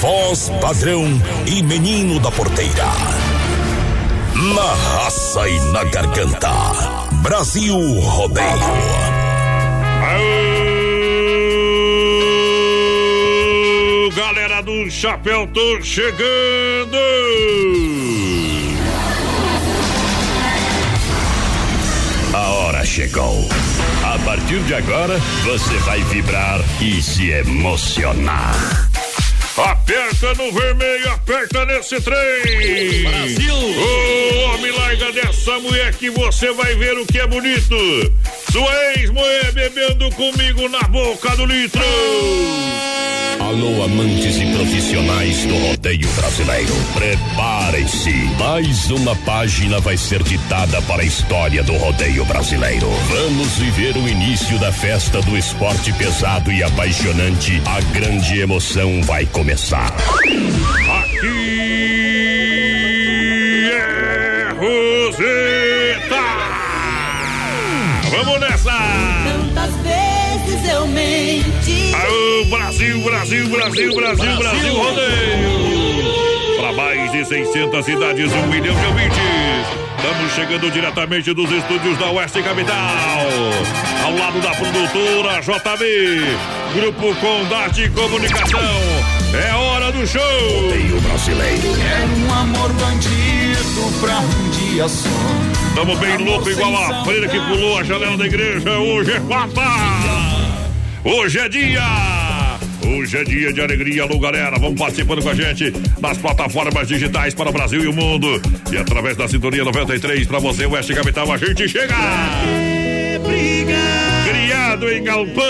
Voz padrão e menino da porteira. Na raça e na garganta. Brasil Rodeio. Galera do Chapéu, tô chegando! A hora chegou. A partir de agora, você vai vibrar e se emocionar. Aperta no vermelho, aperta nesse trem! Brasil! Ô, homem, larga dessa mulher que você vai ver o que é bonito! Sua ex-mulher bebendo comigo na boca do litro! Alô, amantes e profissionais do rodeio brasileiro. Preparem-se. Mais uma página vai ser ditada para a história do rodeio brasileiro. Vamos viver o início da festa do esporte pesado e apaixonante. A grande emoção vai começar. Aqui é Roseta! Vamos nessa! Menti. Aô, Brasil, Brasil, Brasil, Brasil, Brasil, rodeio! Para mais de 600 cidades, um milhão de ouvintes. Estamos chegando diretamente dos estúdios da Oeste Capital. Ao lado da produtora JB, Grupo Condarte Comunicação. É hora do show! Rodeio brasileiro. Quero um amor bandido pra um dia só. Tamo bem louco, igual a freira que pulou a janela da igreja. Hoje é quarta! Hoje é dia! Hoje é dia de alegria, alô galera, vamos participando com a gente nas plataformas digitais para o Brasil e o mundo. E através da Sintonia 93 para você, Oeste Capital, a gente chega! Criado em galpão!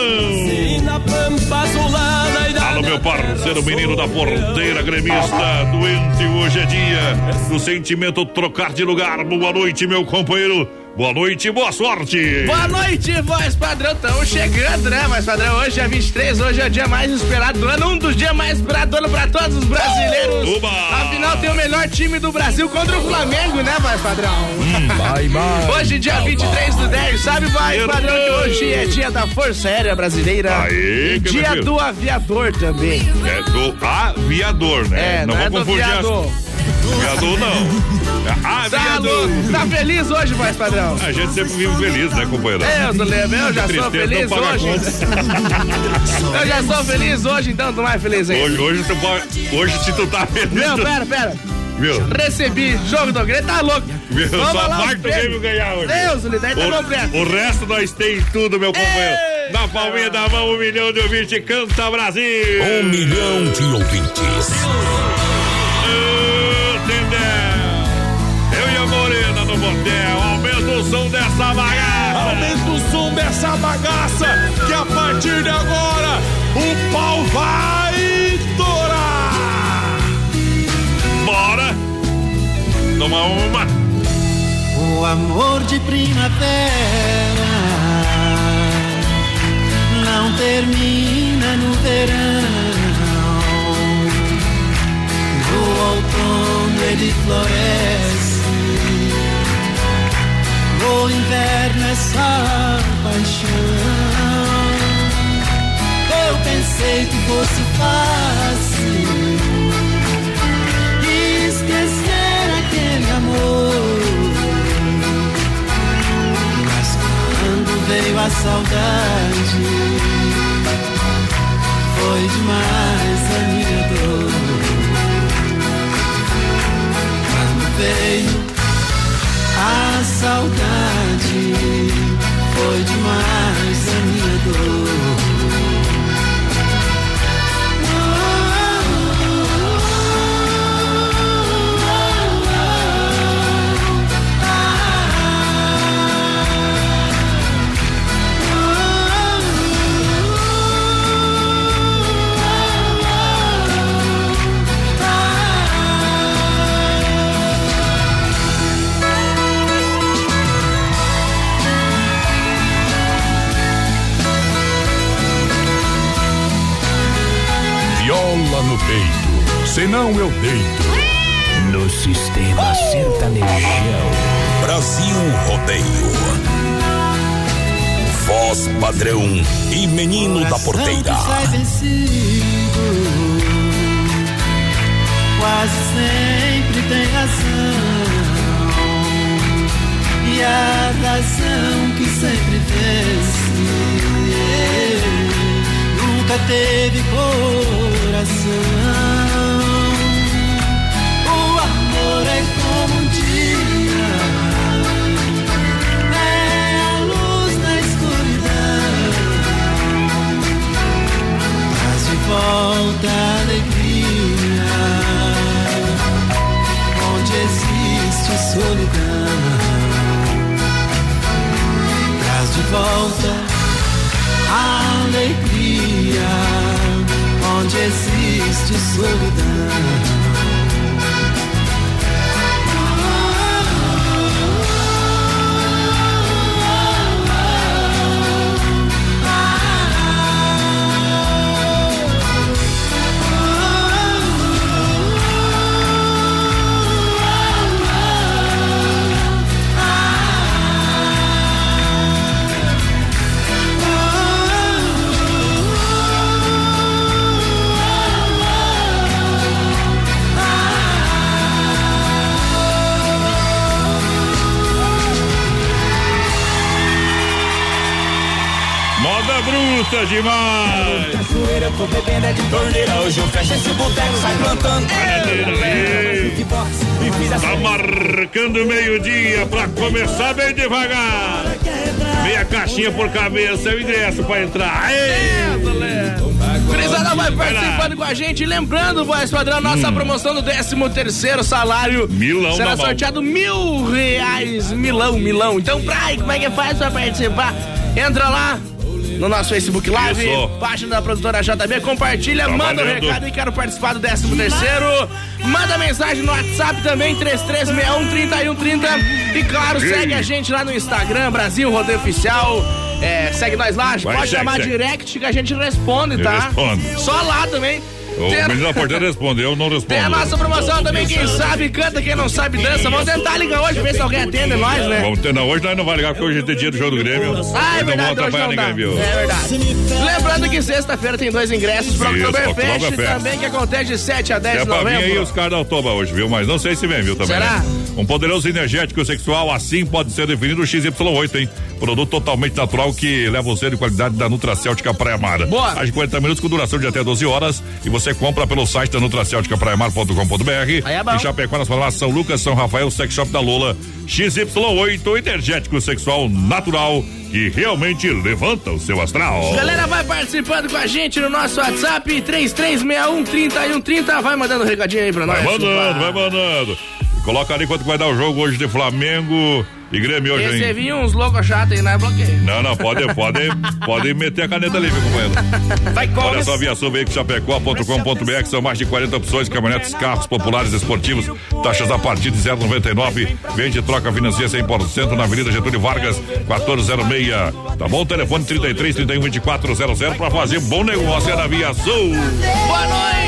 Alô, meu parceiro, menino da porteira, gremista, doente, hoje é dia do sentimento trocar de lugar. Boa noite, meu companheiro. Boa noite, boa sorte. Boa noite, voz padrão. Estamos chegando, né, voz padrão? Hoje é 23, hoje é o dia mais esperado do ano, um dos dias mais esperados do ano pra todos os brasileiros. Uba! Afinal, tem o melhor time do Brasil contra o Flamengo, né, voz padrão? Vai, vai. Hoje, dia 23 do 10, sabe, voz padrão, que hoje é dia da Força Aérea Brasileira. Aê, e dia do aviador também. É do aviador, né? É, não, não, é vou do confundir as-. Aviador não. É Tá? Tá feliz hoje, voz padrão? A gente sempre vive feliz, né, companheiro? Eu, Zulema, eu já sou feliz não hoje. Eu já sou feliz hoje, então tô mais feliz ainda. Hoje, hoje, tu pode- hoje, se tu tá feliz. Não, tu- pera, pera. Viu? Recebi jogo do Grêmio, tá louco. Viu? Vamos Só lá, os do. Grêmio ganhar hoje. Deus, o daí tá completo. O, o resto nós tem tudo, meu companheiro. Eita. Na palminha da mão, um milhão de ouvintes, canta Brasil! Um milhão de ouvintes. Entendeu? Motel, aumenta o som dessa bagaça! Aumenta o som dessa bagaça que a partir de agora o pau vai torar. Bora! Toma uma! O amor de primavera não termina no verão. No outono ele floresce. O inverno é essa paixão. Eu pensei que fosse fácil esquecer aquele amor. Mas quando veio a saudade foi demais a minha dor. Quando veio a saudade foi demais a minha dor. Peito, senão eu deito. No sistema sertanejão. Brasil Rodeio. Voz padrão e menino da porteira. Quase sempre tem razão. E a razão que sempre vence nunca teve coração. é como um dia, é a luz na escuridão, traz de volta a alegria, onde existe solidão, traz de volta a alegria, onde existe solidão. Demais. Cachoeira, tô bebendo é de torneira. Hoje eu fecho esse boteco, sai plantando. Tá marcando meio-dia pra começar bem devagar. Meia caixinha por cabeça, o ingresso pra entrar. Crisada vai participando com a gente. Lembrando, voz padrão, nossa hum. promoção do 13 terceiro salário. Milão Será sorteado mil reais. Milão, milão. Então, pra aí, como é que faz pra participar? Entra lá, no nosso Facebook Live, Isso. página da produtora JB, compartilha, tá manda o um recado e quero participar do 13 terceiro. Manda mensagem no WhatsApp também, 3361 3130. E claro, Ei. segue a gente lá no Instagram, Brasil Rodeio Oficial. É, segue nós lá, Vai, pode chamar direct que a gente responde, tá? Responde. Só lá também. O Tem... menino da porteira respondeu, não responde. Tem a nossa promoção também, quem sabe canta, quem não sabe dança. Vamos tentar ligar hoje, ver se alguém atende nós, né? Vamos não, hoje nós não vai ligar, porque hoje é dia do jogo do Grêmio. Ah, é verdade, não vamos atrapalhar ninguém, viu? É verdade. Lembrando que sexta-feira tem dois ingressos para o Oktoberfest também, que acontece de 7 a 10 é de novembro. É pra vir aí os caras da Oktober hoje, viu? Mas não sei se vem, viu, também. Será? Um poderoso energético sexual, assim pode ser definido o XY8, hein? Produto totalmente natural que leva você de qualidade da Nutracêutica Praia Mar. Boa. De 40 minutos com duração de até 12 horas e você compra pelo site da Nutracêutica Praiamar.com.br. É em Chapecó, nas palavras São Lucas, São Rafael, Sex Shop da Lola. XY8, energético sexual natural que realmente levanta o seu astral. Galera, vai participando com a gente no nosso WhatsApp 3361 3130. Vai mandando um recadinho aí pra nós. Vai mandando, vai mandando. Coloca ali quanto vai dar o jogo hoje de Flamengo e Grêmio hoje, hein? Você vinha uns loucos chatos aí, não é bloqueio. Não, não, pode, pode, pode meter a caneta ali, viu, companheiro? Vai, come. Olha só, via Chapecó.com.br, são mais de 40 opções, caminhonetes, carros populares, esportivos, taxas a partir de 0,99. Vende troca financia 100% na Avenida Getúlio Vargas, 1406. Tá bom? Telefone 33 31 24 00 pra fazer bom negócio é na Via Sul. Boa noite!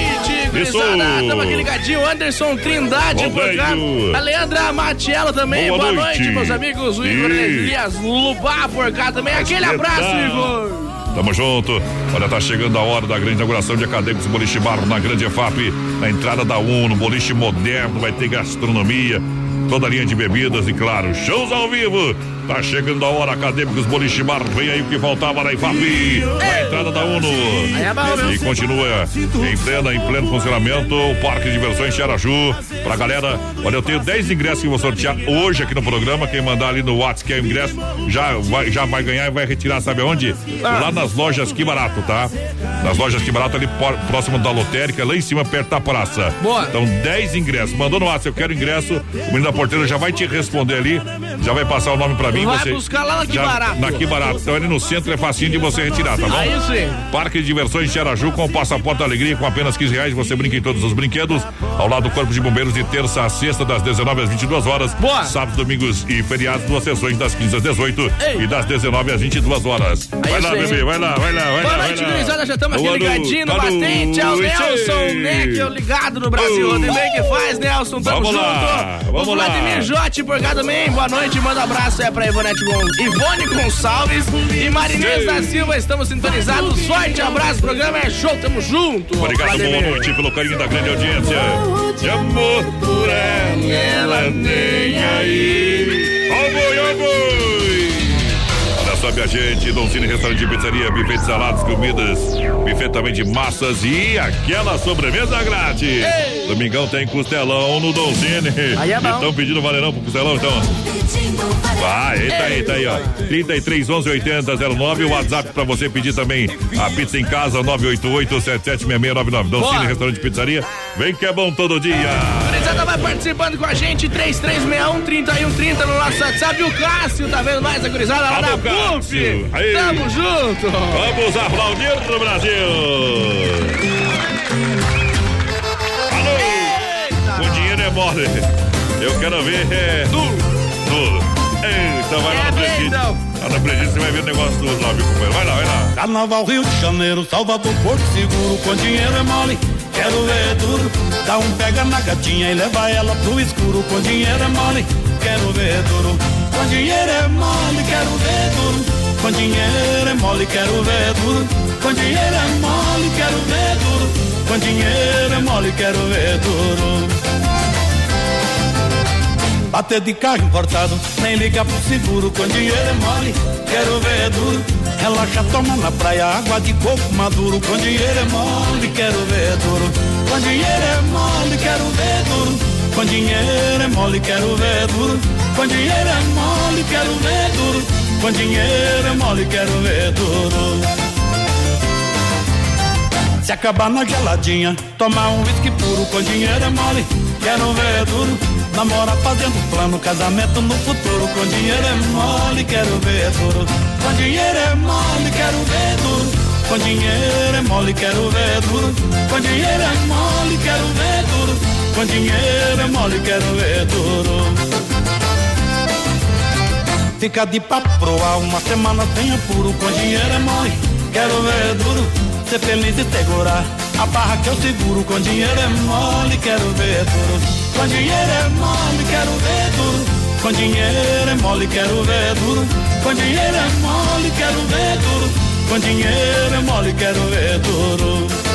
gurizada. Estamos aqui ligadinho. Anderson Trindade por cá. A Leandra Matiello também. Boa, Boa noite. noite. Meus amigos. O Igor Elias Lubá por cá também. Aquele abraço, Igor. Tamo junto. Olha, tá chegando a hora da grande inauguração de Acadêmicos Boliche Bar na Grande EFAP, na entrada da UNO, boliche moderno, vai ter gastronomia, toda a linha de bebidas e, claro, shows ao vivo. Tá chegando a hora, Acadêmicos Boliche Bar, vem aí o que faltava na IFAP, na entrada da UNO. É e continua em plena, em pleno funcionamento, o Parque de Diversões Xaraju. Pra galera, olha, eu tenho 10 ingressos que vou sortear hoje aqui no programa. Quem mandar ali no WhatsApp que é o ingresso, já vai, já vai ganhar e vai retirar, sabe aonde? Lá nas lojas Que Barato, tá? Nas lojas Que Barato, ali próximo da lotérica, lá em cima, perto da praça. Boa. Então, 10 ingressos. Mandou no WhatsApp, eu quero ingresso. O menino da porteira já vai te responder ali, já vai passar o nome pra mim mim. Vai você buscar lá na Que Barato. Na Que Barato. Então ali no centro é facinho de você retirar, tá bom? Aí sim. Parque de Diversões Xaraju com o passaporte da alegria com apenas 15 reais. Você brinca em todos os brinquedos. Ao lado do Corpo de Bombeiros de terça a sexta, das 19 às 22 horas. Boa. Sábados, domingos e feriados, duas sessões das 15 às 18 Ei. e das 19 às 22 horas. Aí vai lá, bebê, vai lá, vai lá, vai Boa lá. Boa noite, gurizada. Já estamos aqui ligadinho no batente. É o Nelson Neck Nível ligado no Brasil. Uh. Bem que faz, Nelson. Tamo vamos junto. Lá, vamos o Vladimir lá. Jote por cá também. Boa noite. Manda um abraço é pra Ivonete Gon... Ivone Gonçalves e Marinês da Silva. Estamos sintonizados. Sorte, abraço. Programa é show. Tamo junto. Obrigado, boa noite pelo carinho da grande audiência. De amor por ela, ela nem aí. Ó boi, ó boi. Só, minha gente, Doncini Restaurante de Pizzaria, buffet de saladas, comidas, buffet também de massas e aquela sobremesa grátis. Ei. Domingão tem costelão no Doncini. Aí é bom. Estão pedindo valerão pro costelão, então. Vai, eita, eita aí, ó. 33 11 80 09, o WhatsApp pra você pedir também a pizza em casa, 988 776699. Doncini Restaurante de Pizzaria. Vem que é bom todo dia. Gurizada vai participando com a gente, 3361 3130 no nosso WhatsApp. E o Cássio, tá vendo mais a gurizada lá da Cássio. PUF? Tamo junto. Vamos aplaudir no Brasil. Alô. O dinheiro é mole. Eu quero ver. É, tudo. Tudo. Eita, vai lá É no presídio. então. Lá no presídio você vai ver o negócio do lá, meu companheiro. Vai lá, vai lá. Carnaval Rio de Janeiro, Salvador, Porto Seguro, com dinheiro é mole, quero ver duro. Dá um pega na gatinha e leva ela pro escuro, com dinheiro é mole, quero ver duro. Com dinheiro é mole, quero ver duro. Com dinheiro é mole, quero ver duro. Com dinheiro é mole, quero ver duro. Com dinheiro é mole, quero ver duro. Bater de carro importado, nem liga pro seguro, com dinheiro é mole, quero ver é duro. Relaxa, toma na praia, água de coco maduro, com dinheiro é mole, quero ver é duro. Com dinheiro é mole, quero ver é duro. Com dinheiro é mole, quero ver é duro. Com dinheiro é mole, quero ver é duro. Com dinheiro é mole, quero ver é duro. Se acabar na geladinha, tomar um whisky puro com dinheiro é mole, quero ver é duro. Namora fazendo plano, casamento no futuro, com dinheiro é mole, quero ver duro. Com dinheiro é mole, quero ver duro. Com dinheiro é mole, quero ver duro. Com dinheiro é mole, quero ver duro. Com dinheiro é mole, quero ver duro. Fica de papo proa, uma semana sem apuro, com dinheiro é mole, quero ver duro. Ser feliz e segurar a barra que eu seguro, com dinheiro é mole, quero ver duro. Com dinheiro é mole, quero ver duro. Com dinheiro é mole, quero ver duro. Com dinheiro é mole, quero ver duro. Com dinheiro é mole, quero ver duro.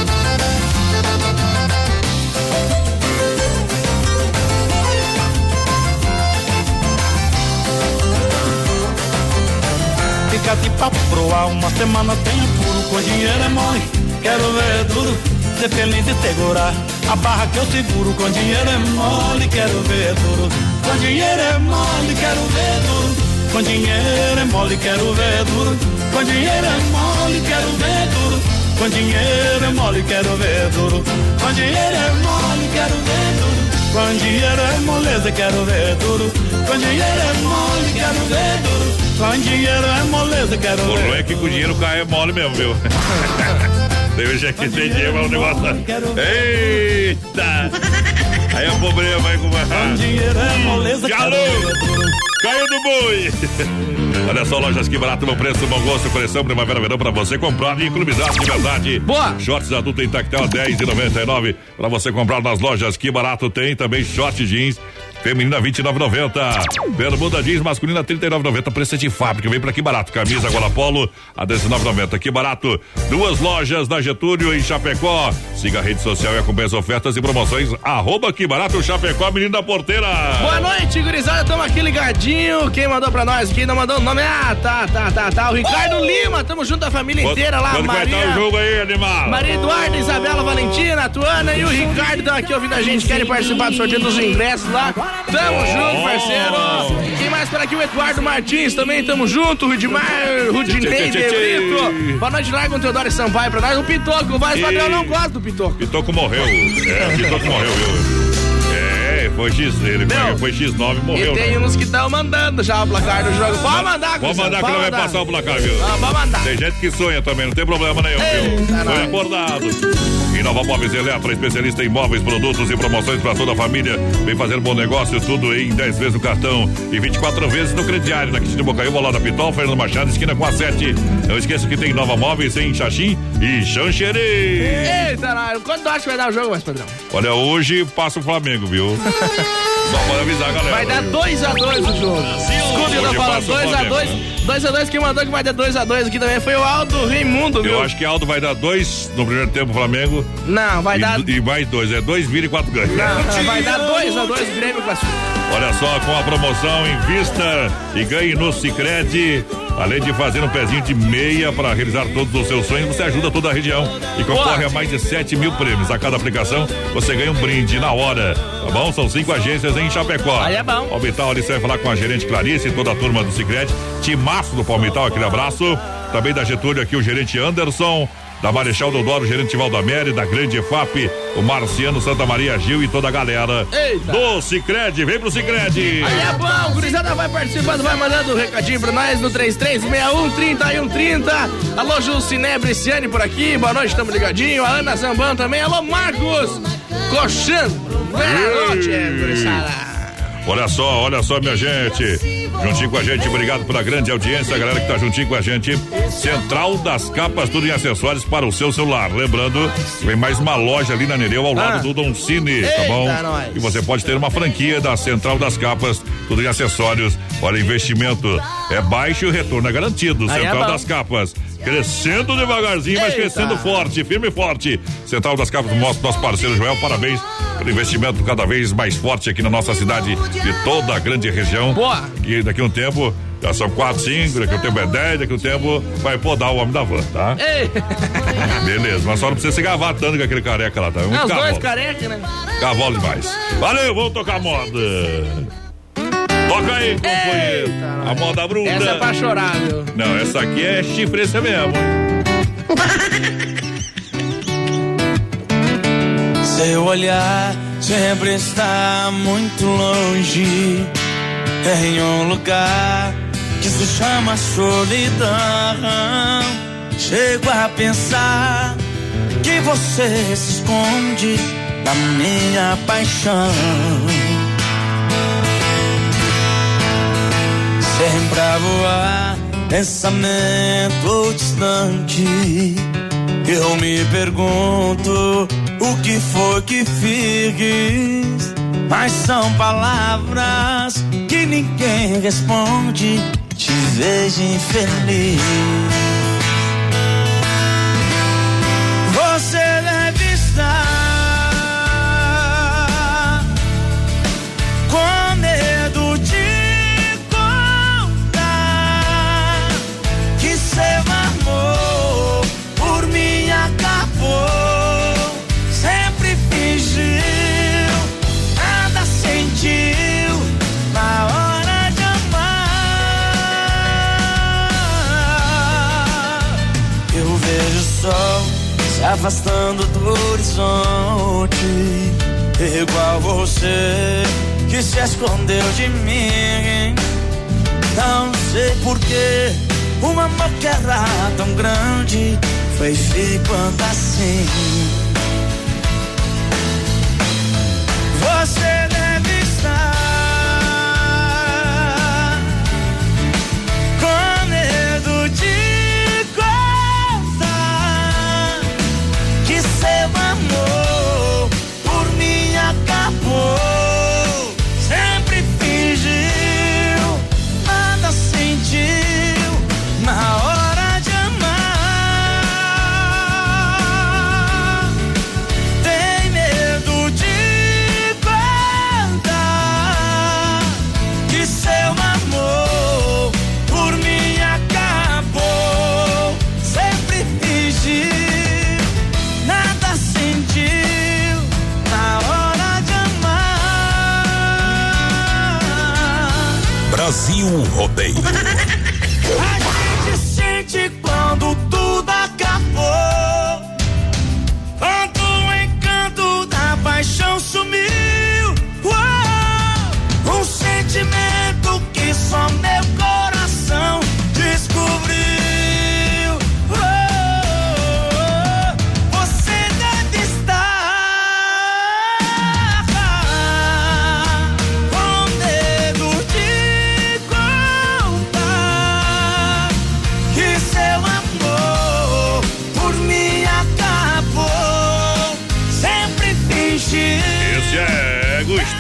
Fica de papo proa, uma semana tem apuro, com dinheiro é mole, quero ver duro. Ser feliz e segurar a barra que eu seguro, com dinheiro é mole, quero ver duro. Com dinheiro é mole, quero ver duro. Com dinheiro é mole, quero ver duro. Com dinheiro é mole, quero ver duro. Com dinheiro é mole, quero ver duro. Com dinheiro é mole, quero ver duro. Com dinheiro é moleza, quero ver duro. Com dinheiro é mole, quero ver é duro. Com dinheiro é moleza, quero O ver. ruim é que com dinheiro cai é mole mesmo, viu? Deve já que tem dinheiro, mas o negócio. tá- Eita! Aí é problema aí com Com dinheiro é moleza, quero Alô! ver é duro. Caiu do boi! Olha só, lojas que barato, bom preço, bom gosto, coleção Primavera Verão pra você comprar e economizar de verdade. Boa! Shorts adulto em tactel 10,99 pra você comprar nas lojas que barato tem também short jeans. Feminina 29,90. Bermuda jeans masculina 39,90. Preço de fábrica. Vem pra que barato. Camisa Gola Polo a 19,90. Que barato. Duas lojas da Getúlio em Chapecó. Siga a rede social e acompanhe as ofertas e promoções. Arroba que barato Chapecó, menino da porteira. Boa noite, gurizada. Tamo aqui ligadinho. Quem mandou pra nós aqui? Não mandou o nome? Ah, tá, tá, tá, tá. O Ricardo Lima. Tamo junto a família inteira lá. Quando vai Maria. estar o jogo aí, animal? Maria Eduarda, Isabela Valentina, Tuana e o Ricardo estão aqui ouvindo a gente, querem participar do sorteio dos ingressos lá. Tamo junto, parceiro. Quem mais por aqui? O Eduardo Martins também, tamo junto. Rudimar, Rudinei. Brito. Boa noite, o Teodoro Sampaio pra nós. O Pitoco, E- Padrão não gosta do Pitoco. Pitoco morreu. É, o Pitoco morreu, viu? É, foi X, ele Meu, foi, foi X9 e morreu. E tem né? uns que estão mandando já o placar do jogo. Pode mandar, Pode mandar que não vai passar o placar, viu? Ah, pode mandar. Tem gente que sonha também, não tem problema nenhum, Eita, viu? Foi acordado. E Nova Móveis Eletro, especialista em móveis, produtos e promoções para toda a família. Vem fazer bom negócio, tudo em 10 vezes no cartão e 24 vezes no crediário. Na Quintino Bocaiúva, lá da Pitol, Fernando Machado, esquina com a 7. Não esqueça que tem Nova Móveis em Xaxim e Xanxerê. Eita, quando acha que vai dar o jogo, mais padrão? Olha, hoje passa o Flamengo, viu? Só pode avisar, galera. Vai dar 2x2 o jogo. Escuta, eu fala 2x2. 2x2, quem mandou que vai dar 2x2 aqui também foi o Aldo Raimundo, viu? Eu acho que Aldo vai dar 2 no primeiro tempo Flamengo. Não, vai e, dar. E mais 2, é 2 vira e 4 ganha. Não, vai dar 2x2 Grêmio classificado. Olha só, com a promoção invista e ganhe no Cicred. Além de fazer um pezinho de meia para realizar todos os seus sonhos, você ajuda toda a região e concorre a mais de 7 mil prêmios. A cada aplicação, você ganha um brinde na hora. Tá bom? São cinco agências em Chapecó. Aí é bom. Palmital, ali você vai falar com a gerente Clarice e toda a turma do Cicred. Timaço do Palmital, aquele abraço. Também da Getúlio aqui o gerente Anderson da Marechal Deodoro, gerente Valdamere, da Grande FAP, o Marciano Santa Maria Gil e toda a galera Eita. do Cicred. Vem pro Cicred. Aí é bom, gurizada vai participando, vai mandando um recadinho pra nós no 3361 3130. Alô, Juciné Briciane por aqui, boa noite, estamos ligadinho. A Ana Zamban também, alô, Marcos Coxan. Boa noite, gurizada. Olha só, olha só, minha gente. Juntinho com a gente, obrigado pela grande audiência, a galera que tá juntinho com a gente. Central das Capas, tudo em acessórios para o seu celular. Lembrando, vem mais uma loja ali na Nereu, ao lado ah. do Don Cine, tá bom? E você pode ter uma franquia da Central das Capas, tudo em acessórios. Olha, investimento é baixo e o retorno é garantido. É Central é das Capas. Crescendo devagarzinho, mas Eita. crescendo forte, firme e forte. Central das Capas mostra nosso parceiro Joel, parabéns pelo investimento cada vez mais forte aqui na nossa cidade e toda a grande região. Boa! E daqui a um tempo já são quatro, cinco, daqui a um tempo é dez, daqui a um tempo vai podar o homem da van, tá? Ei. Beleza, mas só não precisa se gavar tanto com aquele careca lá, tá? Um não, os dois careca, né? Cavalo demais. Valeu, vamos tocar moda. Toca aí, companheiro. A moda bruta. Essa é pra chorar, viu? Não, essa aqui é chifreça mesmo. Seu olhar sempre está muito longe, é em um lugar que se chama solidão. Chego a pensar que você se esconde da minha paixão. Sempre a voar, pensamento distante. Eu me pergunto o que foi que fiz. Mas são palavras que ninguém responde. Te vejo infeliz. Afastando do horizonte. Igual você que se escondeu de mim. Não sei porquê, um amor que era tão grande foi ficando assim. Você Brasil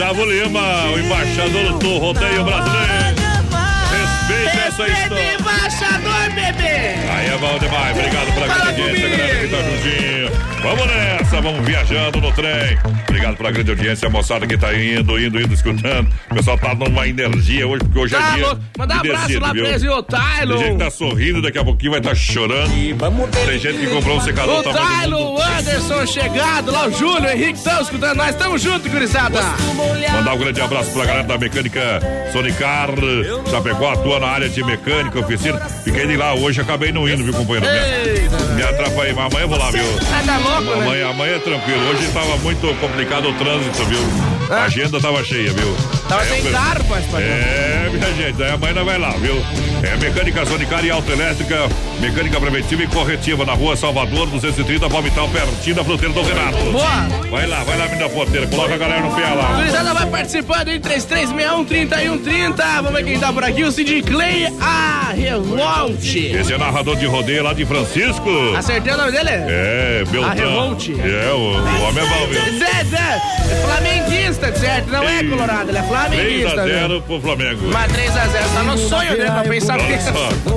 Gustavo Lima, o embaixador do rodeio brasileiro. Essa história. Embaixador, bebê! Aí é bom demais. Obrigado pela grande audiência, galera que tá juntinho. Vamos nessa, vamos viajando no trem. Obrigado pela grande audiência, a moçada que tá indo, indo, indo, escutando. O pessoal tá numa energia hoje, porque hoje é Tá dia. louco. Manda um de abraço descido, lá viu? pra esse. Tem gente que tá sorrindo, daqui a pouquinho vai estar tá chorando. Tem gente que comprou um secador O tamanho do Tylo, mundo. o Anderson chegado, lá o Júlio, o Henrique, estão escutando nós, tamo junto, gurizada. Mandar um grande abraço pra galera da mecânica Sonicar, Chapecó, atua na área de mecânica, oficina. Fiquei de lá hoje, acabei não indo, viu, companheiro? Eita, Me atrapalhei, mas amanhã eu vou lá, viu? Tá tá louco, né? Amanhã, amanhã é tranquilo. Hoje tava muito complicado o trânsito, viu? A agenda tava cheia, viu? Tava É, sem carro, pai. É, minha gente, aí amanhã vai lá, viu? É mecânica sanitária e autoelétrica, mecânica preventiva e corretiva na rua Salvador, 230, Palmital, pertinho da fronteira do Renato. Boa. Vai lá, vai lá, menina porteira, coloca a galera no pé lá. Gurizada vai participando em 3361-3130. Vamos ver quem tá por aqui. O Sid Clay, a Revolte. Esse é narrador de rodeio lá de Francisco. Acertei o nome dele? É, Beltrão. A Revolte. É, o, o homem é bom, viu? Zé, Zé, é flamenguista, certo? Não é colorado, ele é 3 flamenguista. a viu? 0 pro Flamengo. Mas 3x0, tá no sonho dele pra pensar nisso.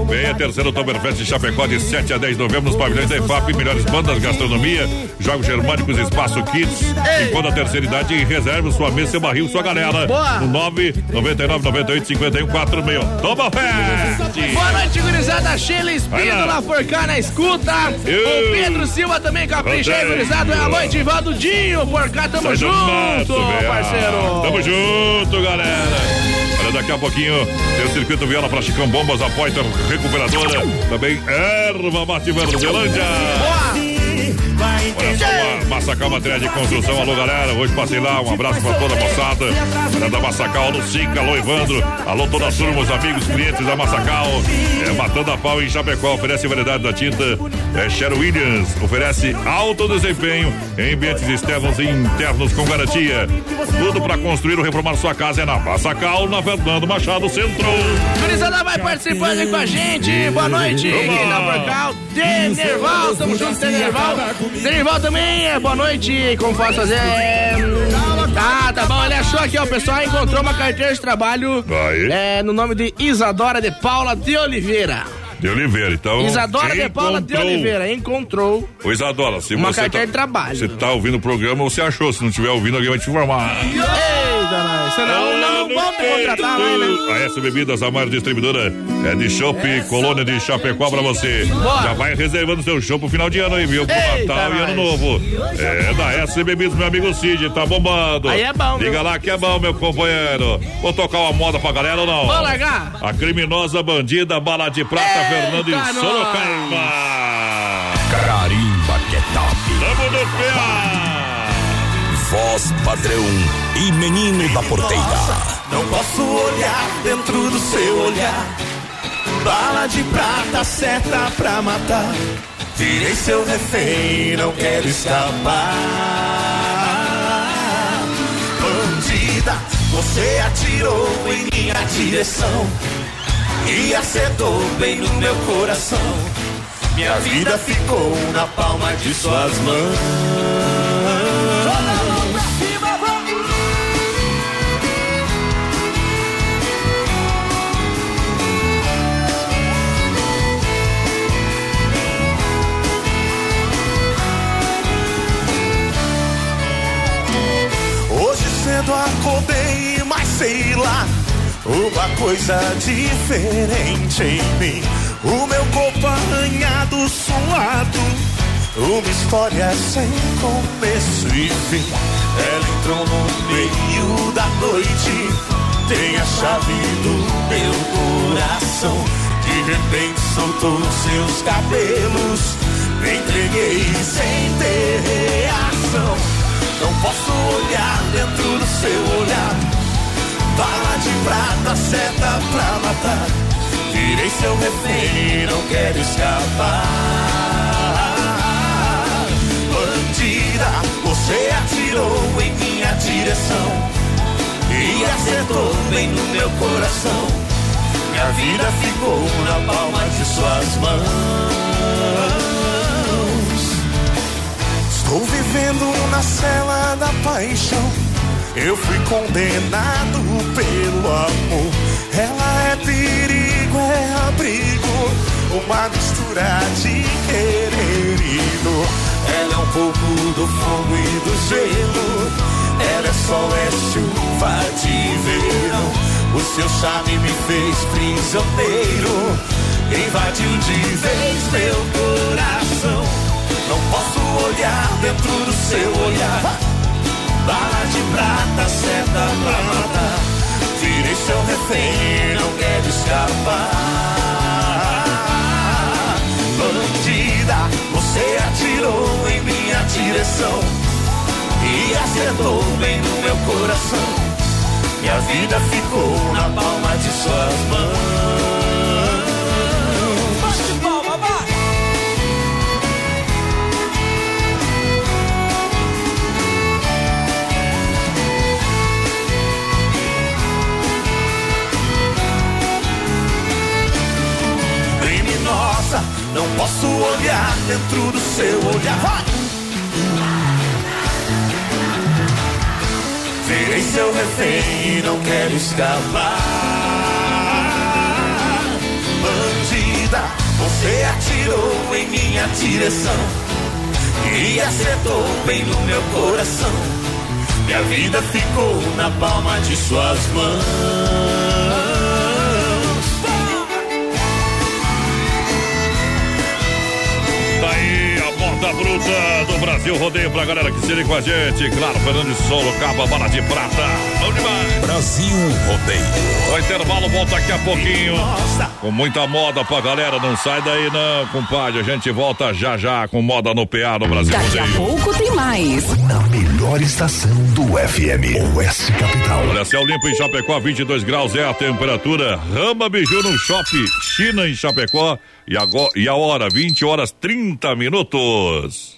Vem a terceira Oktoberfest de Chapecó de 7 a 10 de novembro nos pavilhões da EFAP, melhores bandas, gastronomia, jogos germânicos, espaço kids. Enquanto a terceira idade reserva sua mesa, seu barril, sua galera. Boa. No 999 98 51 46. Toma fé! Boa noite, gurizada. Sheila Espíndola, lá. Forcar na escuta. Eu. O Pedro Silva também, capricha aí, gurizada. Boa noite, Ivaldo Dinho. Porcar, tamo Sai do junto, mato. Parceiro. Tamo junto, galera. Olha, daqui a pouquinho tem o circuito Viola pra Chicão Bombas, a Poiter Recuperadora. Também Erva Mate Verdelândia. Olha só, uma, Massacal Material de Construção. Alô, galera. Hoje passei lá. Um abraço pra toda a moçada. Galera da Massacal, alô, Cica, alô, Evandro. Alô, toda a turma, os amigos, clientes da Massacal. É Matando a Pau em Chapecó. Oferece variedade da tinta. É Sher Williams. Oferece alto desempenho em ambientes externos e internos com garantia. Tudo pra construir ou reformar sua casa é na Massacal, na Fernando Machado Centro. Gurizada vai participando com a gente. Boa noite. Tá por cá? Denerval, tamo junto, Denerval. Denerval também, é, boa noite. Como posso fazer? Ah, tá bom. Ele achou aqui, ó. O pessoal encontrou uma carteira de trabalho é, no nome de Isadora de Paula de Oliveira. De Oliveira, então. Isadora de Paula de Oliveira encontrou Ô Isadora, se uma você carteira tá, de trabalho. Você tá ouvindo o programa, você achou. Se não estiver ouvindo, alguém vai te informar. Eita, nós. Senão não vão te contratar mais, né? A S Bebidas, a maior distribuidora é de chopp, colônia de Chapecó pra você. Boa. Já vai reservando seu show pro final de ano aí, viu? Pro Eita, Natal e. Ano Novo. É da S Bebidas, meu amigo Cid, tá bombando. Aí é bom? Liga lá que é bom, meu companheiro. Vou tocar uma moda pra galera ou não? Vamos largar? A criminosa bandida, bala de prata, Fernando e nós. Sorocaba. Carimba que é top. Tamo no pé! Voz padrão e menino da porteira. Não posso olhar dentro do seu olhar. Bala de prata, seta pra matar. Virei seu refém, não quero escapar. Bandida, você atirou em minha direção. E acertou bem no meu coração. Minha vida ficou na palma de suas mãos. Hoje cedo acordei, mas sei lá, uma coisa diferente em mim. O meu corpo arranhado, suado, uma história sem começo e fim. Ela entrou no meio da noite, tem a chave do meu coração. De repente soltou seus cabelos, me entreguei sem ter reação. Não posso olhar dentro do seu olhar. Bala de prata, seta pra matar. Virei seu refém, não quero escapar. Bandida, você atirou em minha direção. E acertou bem no meu coração. Minha vida ficou na palma de suas mãos. Tô vivendo na cela da paixão. Eu fui condenado pelo amor. Ela é perigo, é abrigo, uma mistura de querer dor. Ela é um pouco do fogo e do gelo. Ela é sol, é chuva de verão. O seu charme me fez prisioneiro, invadiu de vez meu coração. Não posso olhar dentro do seu olhar. Bala de prata, seta pra matar. Virei seu refém, não quero escapar. Bandida, você atirou em minha direção e acertou bem no meu coração. Minha vida ficou na palma de suas mãos. Não posso olhar dentro do seu olhar. Vai! Virei seu refém e não quero escapar. Bandida, você atirou em minha direção e acertou bem no meu coração. Minha vida ficou na palma de suas mãos. Da bruta do Brasil Rodeio pra galera que se liga com a gente. Claro, Fernando de Sorocaba, bala de prata. Vamos demais. Brasil Rodeio. O intervalo volta daqui a pouquinho. Com muita moda pra galera. Não sai daí não, compadre. A gente volta já já com moda no PA no Brasil daqui Rodeio. Daqui a pouco tem mais. Na melhor estação do FM. Oeste Capital. Olha, céu limpo em Chapecó, 22 graus é a temperatura. Rama Biju no Shopping China em Chapecó. E, agora, e a hora, 20 horas 30 minutos.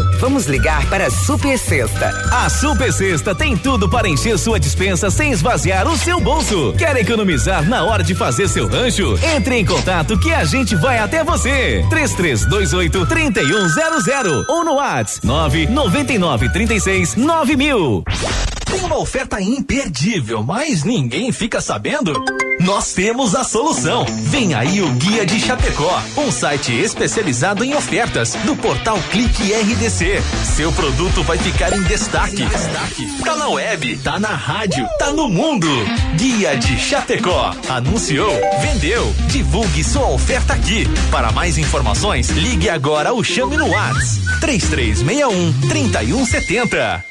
Vamos ligar para a Super Sexta. A Super Sexta tem tudo para encher sua dispensa sem esvaziar o seu bolso. Quer economizar na hora de fazer seu rancho? Entre em contato que a gente vai até você. 3328 3100 ou no WhatsApp 999 36 9000. Tem uma oferta imperdível, mas ninguém fica sabendo? Nós temos a solução. Vem aí o Guia de Chapecó, um site especializado em ofertas do portal Clique RDC. Seu produto vai ficar em destaque. Tá na web, tá na rádio, tá no mundo. Guia de Chapecó. Anunciou, vendeu. Divulgue sua oferta aqui. Para mais informações, ligue agora ou chame no WhatsApp 3361 3170.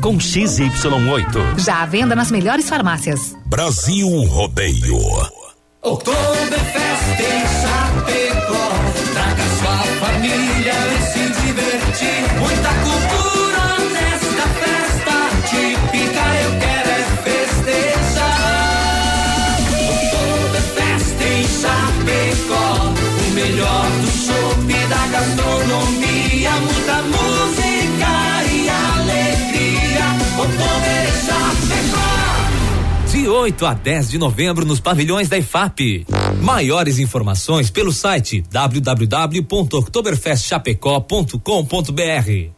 com XY8. Já à venda nas melhores farmácias. Brasil Rodeio. Oktoberfest em 8 a 10 de novembro nos pavilhões da IFAP. Maiores informações pelo site www.oktoberfestchapecó.com.br.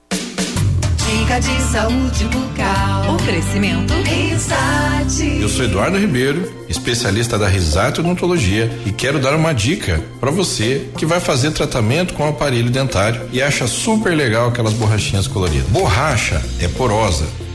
Dica de saúde bucal. Oferecimento Risate. Eu sou Eduardo Ribeiro, especialista da Risate Odontologia e quero dar uma dica para você que vai fazer tratamento com aparelho dentário e acha super legal aquelas borrachinhas coloridas. Borracha é porosa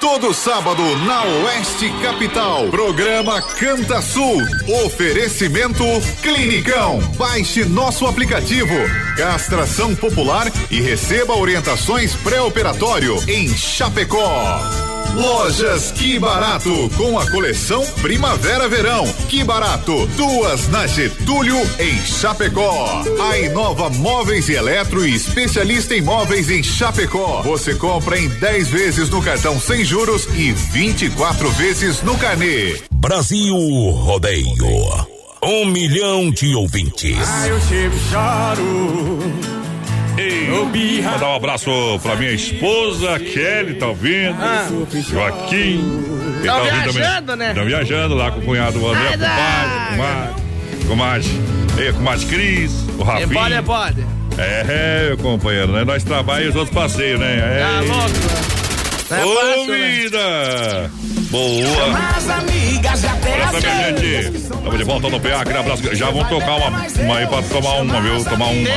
Todo sábado na Oeste Capital. Programa Canta Sul. Oferecimento Clinicão. Baixe nosso aplicativo. Castração popular e receba orientações pré-operatório em Chapecó. Lojas Que Barato, com a coleção Primavera-Verão. Que Barato, duas na Getúlio, em Chapecó. A Inova Móveis e Eletro especialista em móveis em Chapecó. Você compra em 10 vezes no cartão sem juros e 24 vezes no carnê. Brasil Rodeio. Um milhão de ouvintes. Ah, eu choro. Ei, mandar um abraço pra minha esposa, Kelly, tá ouvindo? Ah. Joaquim. Ele Tão ouvindo viajando, também. né? Estão viajando lá com o cunhado André, Vai compadre, comadre, comadre. Ei, comadre Cris, o É Rafinha. pode, é pode. É, meu companheiro, né? Nós trabalhamos e os outros passeios, né? É. Tá louco, Não é Ô, fácil, né? Boa! As amigas já gente. Estamos de volta no PA, aquele abraço. Já vão tocar uma, uma aí pra tomar uma, viu? Tomar uma.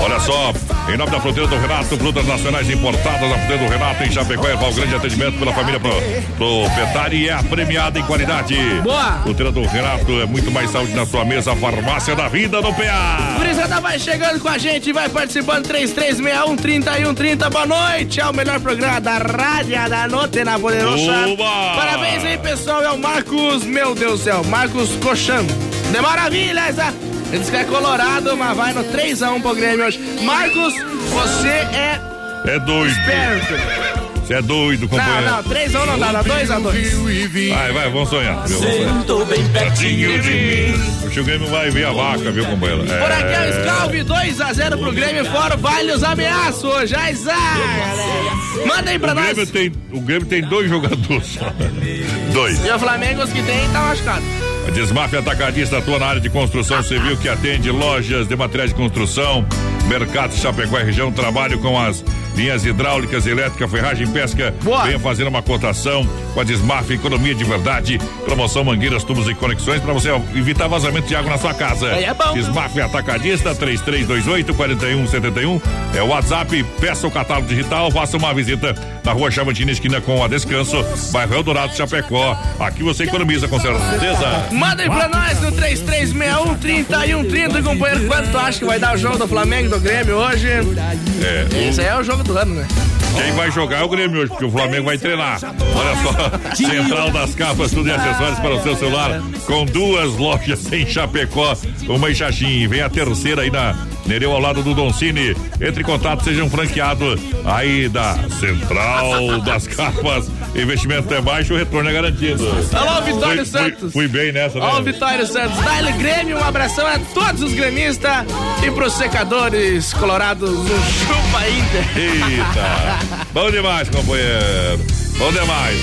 Olha só, em nome da Fruteira do Renato, frutas nacionais importadas da Fruteira do Renato em Chapecó, Erval Grande atendimento pela família pro, proprietária e é a premiada em qualidade. Boa. Fruteira do Renato é muito mais saúde na sua mesa, farmácia da vida no PA. Gurizada vai chegando com a gente, vai participando 3361 3130. Boa noite, é o melhor programa da Rádio da Noite na Poderosa. Oba! Parabéns aí, pessoal, é o Marcos, meu Deus do céu, Marcos Cocham. De maravilha essa. Ele disse que é colorado, mas vai no 3x1 pro Grêmio hoje. Marcos, você é É doido. esperto. Você é doido, companheiro. Não, não, 3x1 não dá, dá 2x2. Vai, vai, vamos sonhar. Viu? Vamos sonhar. Sentou bem pertinho de mim. O o Grêmio vai ver a vaca, viu, companheiro? Por aqui é o Scalve, 2x0 pro Grêmio, fora o baile os ameaços hoje. Ai. Manda aí pra o nós. Grêmio, tem, o Grêmio tem dois jogadores só. Dois. E o Flamengo, os que tem, tá machucado. A Desmafia Atacadista atua na área de construção civil que atende lojas de materiais de construção, Mercado Chapecó e região, trabalho com as linhas hidráulicas, elétrica, ferragem, pesca. Boa. Venha fazer uma cotação com a Desmafia Economia de Verdade, promoção mangueiras, tubos e conexões para você evitar vazamento de água na sua casa. Aí é bom. Desmafia Atacadista 3328 4171 é o WhatsApp, peça o catálogo digital, faça uma visita na rua Chavantina, esquina com a Descanso, bairro Eldorado, Chapecó. Aqui você economiza com certeza. Manda aí pra nós no 3361 3130, companheiro. Quanto acha que vai dar o jogo do Flamengo do Grêmio hoje? É, Esse aí é o jogo do ano, né? Quem vai jogar é o Grêmio hoje, porque o Flamengo vai treinar. Olha só, Central das Capas, tudo em acessórios para o seu celular, com duas lojas em Chapecó, uma em Xaxim. Vem a terceira aí na Nereu ao lado do Doncini. Entre em contato, seja um franqueado aí da Central das Capas. Investimento é baixo, o retorno é garantido. Alô, Vitório Fui- fui- Santos. Fui, bem nessa, né? O Vitório Santos. Dá-lhe Grêmio, um abração a todos os gremistas e pros secadores colorados no Chupa Inter. Eita! Bom demais, companheiro. Bom demais.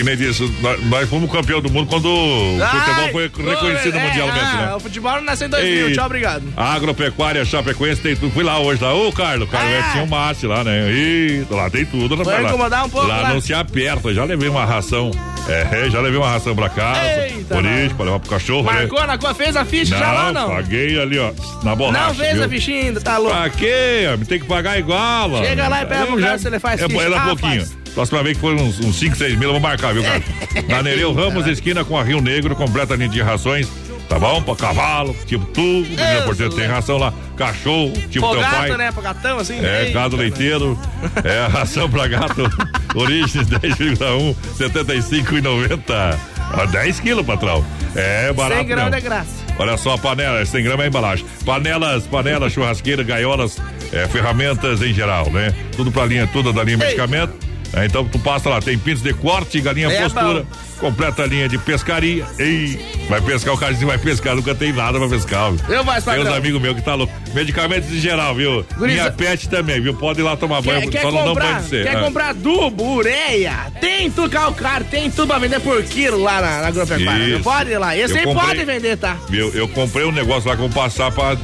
Que nem disse, nós, fomos campeão do mundo quando o futebol foi reconhecido é, mundialmente, ah, né? O futebol não nasceu em 2000, Ei, tchau, obrigado. A agropecuária Chapecoense tem tudo. Fui lá hoje, lá. Ô, Carlos, o Carlos Ah. tinha um mate lá, né? Eita, lá tem tudo. Né, Foi lá. incomodar um pouco Lá, lá. não se aperta. Já levei uma ração. É, já levei uma ração pra casa. Eita, por isso, pra levar pro cachorro, Marcou né? na cor, fez a ficha já lá, não? paguei ali, ó, na borracha. Não fez viu? a fichinha ainda, tá louco. Pra quê? homem? Tem que pagar igual, ó. Chega lá e pega pro cara se ele faz É, ficha. é da Ah, pouquinho. faz. Próxima vez que for uns 5, 6 mil, eu vou marcar, viu, cara? Na Nereu Ramos, esquina com a Rio Negro, completa linha de rações. Tá bom? Pra cavalo, tipo tudo. Menina porteira tem ração lá. Cachorro, tipo Pô, teu gato, pai. né? Pro gatão, assim. É, Ei. gado leiteiro. É, ração pra gato. Origens 10,1, 75,90. Ah, 10 quilos, patrão. É barato. 100 gramas é graça. Olha só, panela, 100 gramas é embalagem. Panelas, panelas, churrasqueira, gaiolas, é, ferramentas em geral, né? Tudo pra linha, tudo da linha medicamento. É, então tu passa lá, tem pintos de corte, galinha É postura, bom. completa a linha de pescaria. Ei, vai pescar, o disse vai pescar, nunca tem nada pra pescar. viu? Eu mais, Tem uns amigos meus que tá louco. Medicamentos em geral, viu? Guriza- Minha pet também, viu? Pode ir lá tomar banho, Quer, quer só não dá comprar, banho de ser. quer Ah. comprar adubo, ureia, tem tudo calcário, tem tudo pra vender por quilo lá na, na agropecuária. Não pode ir lá. Esse Eu aí comprei- pode vender, tá? Viu? Eu comprei um negócio lá que eu vou passar pra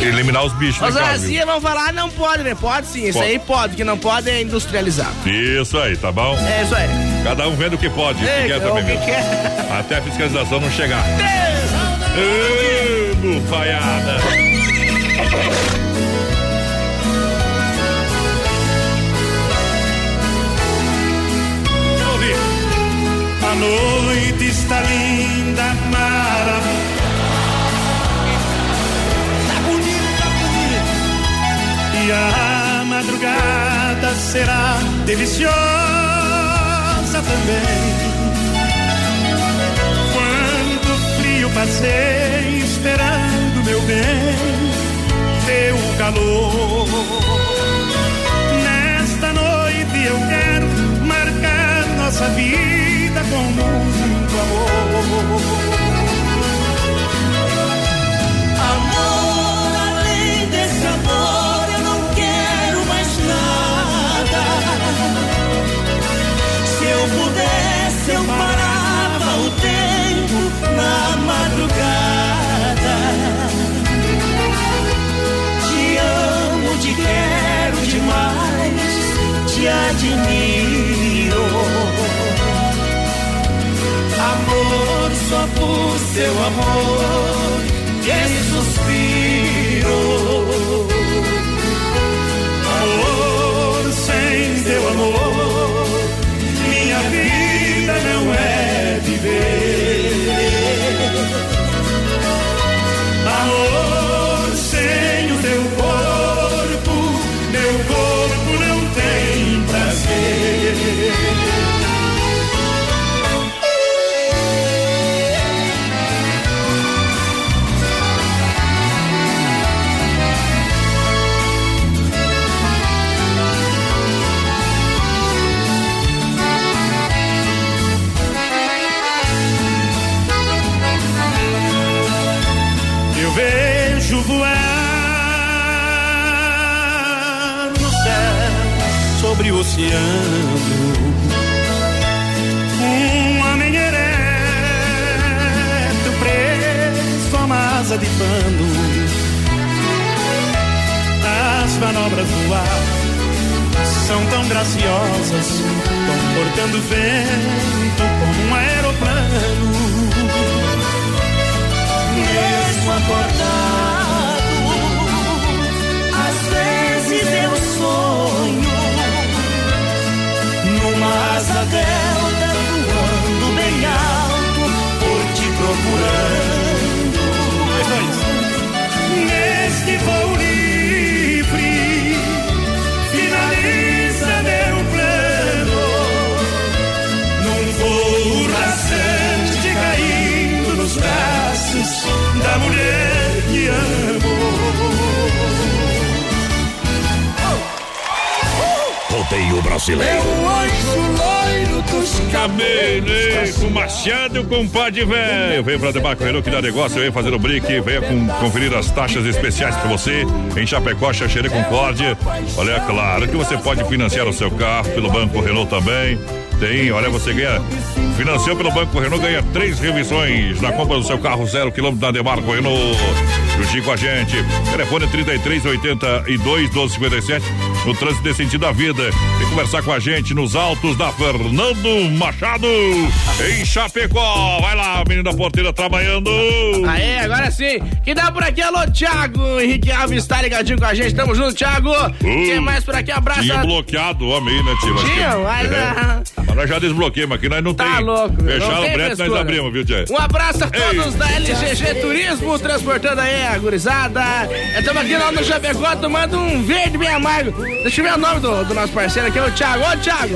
eliminar os bichos Os casa, viu? Azinha vão falar, não pode, né? Pode sim, isso Pode. aí pode, que não pode é industrializado. Isso aí, tá bom? É isso aí. Cada um vendo o que pode, o que Ei, quer o também, que quer. Até a fiscalização não chegar. Ê, bufaiada. A noite está linda, maravilhosa. E a madrugada será deliciosa também. Quanto frio passei esperando, meu bem, teu calor. Machado e com pó de velho. Vem pra Debaco Renault que dá negócio, vem fazer o brick, venha com, conferir as taxas especiais pra você em Chapecó, Xaxerê Concórdia. Olha, é claro que você pode financiar o seu carro pelo Banco Renault também. Tem, olha, você ganha. Financiou pelo Banco Renault, ganha três revisões na compra do seu carro zero quilômetro da Demarco Renault. Juntinho com a gente. Telefone 33 82 12 57. No trânsito desse sentido da vida. Vem conversar com a gente nos altos da Fernando Machado. Em Chapecó. Vai lá, menino da porteira trabalhando. Aê, agora sim. Que dá por aqui? Alô, Thiago Henrique Alves tá ligadinho com a gente. Tamo junto, Thiago. Quem mais por aqui? Abraço. Tinha bloqueado o homem né, tio? Tinha, mas, É. nós já desbloqueamos aqui, nós não Tá tem. louco, meu. Não Fecharam o brete, nós frescura. abrimos, viu, Tchê? Um abraço a todos Ei. da LGG Turismo, transportando aí a gurizada. Estamos aqui lá no Chapecó tomando um verde bem amargo. Deixa eu ver o nome do, do nosso parceiro aqui, é o Thiago. Ô, Thiago!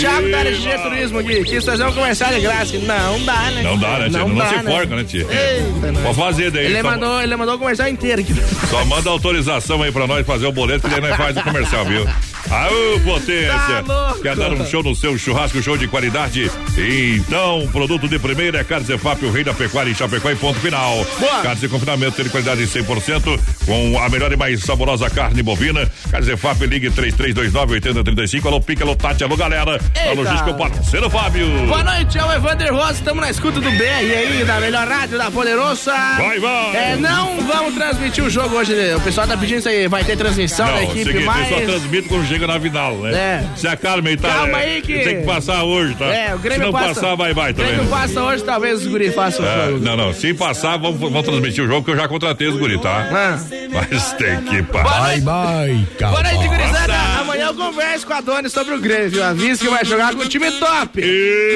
Thiago da LGG Turismo aqui. Quis fazer um comercial de graça. Não dá, né? Não dá, né, Tchê? Não, dá, se forca, né, Tchê? Eita, nós. Pode fazer daí. Ele só, mandou, ele mandou o comercial inteiro aqui. só manda autorização aí pra nós fazer o boleto, que daí nós faz o comercial, viu? Aô, potência! Tá. Quer dar um show no seu churrasco, show de qualidade? Então, produto de primeira é Carnes EFAP, o rei da pecuária em Chapecó e ponto final. Boa. Carnes de confinamento de qualidade 100%, com a melhor e mais saborosa carne bovina. Carnes EFAP, ligue 3329-8035. Alô, Pica, alô, Tati, alô, galera. Eita. logística, o parceiro Fábio. Boa noite, é o Evander Rosa, estamos na escuta do BR aí, da melhor rádio da Poderosa. Vai, vai. É, não vamos transmitir o jogo hoje, o pessoal tá pedindo isso aí, vai ter transmissão da Não, equipe, seguinte, mas... só transmito quando chega na final, né? É. Se acalma aí, tá? Calma aí que- Tem que passar hoje, tá? É, o Grêmio Se não passa. passar, vai, vai O também. Grêmio passa hoje, talvez os guri façam o É, jogo. não, não. Se passar, vamos, vamos transmitir o jogo que eu já contratei os guri, tá? Ah. Mas tem que Boa parar. noite. Bye, Boa noite, gurizada. Amanhã eu converso com a Doni sobre o Grêmio, viu? Avisa que vai jogar com o time top.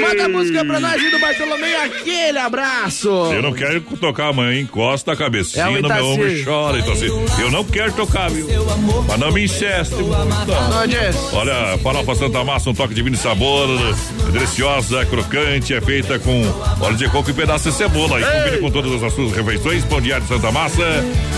Manda a música pra nós, do Bartolomeu, aquele abraço. Eu não quero tocar amanhã, encosta a cabecinha É o no meu ombro e chora, então assim. Eu não quero tocar, viu? Mas não me inceste. Olha, farofa Santa Massa, um toque de vinho e sabor, deliciosa, crocante, é feita com óleo de coco e pedaço de cebola. E combina com todas as suas refeições, pão diário Santa Massa,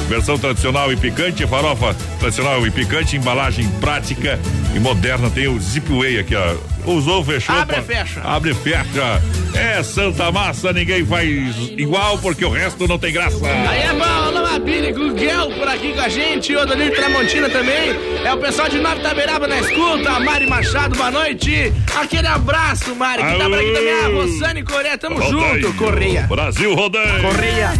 versão tradicional e picante, farofa tradicional e picante, embalagem prática e moderna. Tem o Zip Way aqui, ó. Usou, fechou. Abre e fecha. Abre e fecha. É Santa Massa, ninguém faz igual porque o resto não tem graça. Aí é bom, alô Mabine, Guguel por aqui com a gente, o Odolino Tramontina também. É o pessoal de Nova Itaberaba na escuta, Mari Machado, boa noite. Aquele abraço, Mari, que tá por aqui também, a Rosane Correia, tamo Rodeio. junto, Correia. Brasil rodeio. Correia.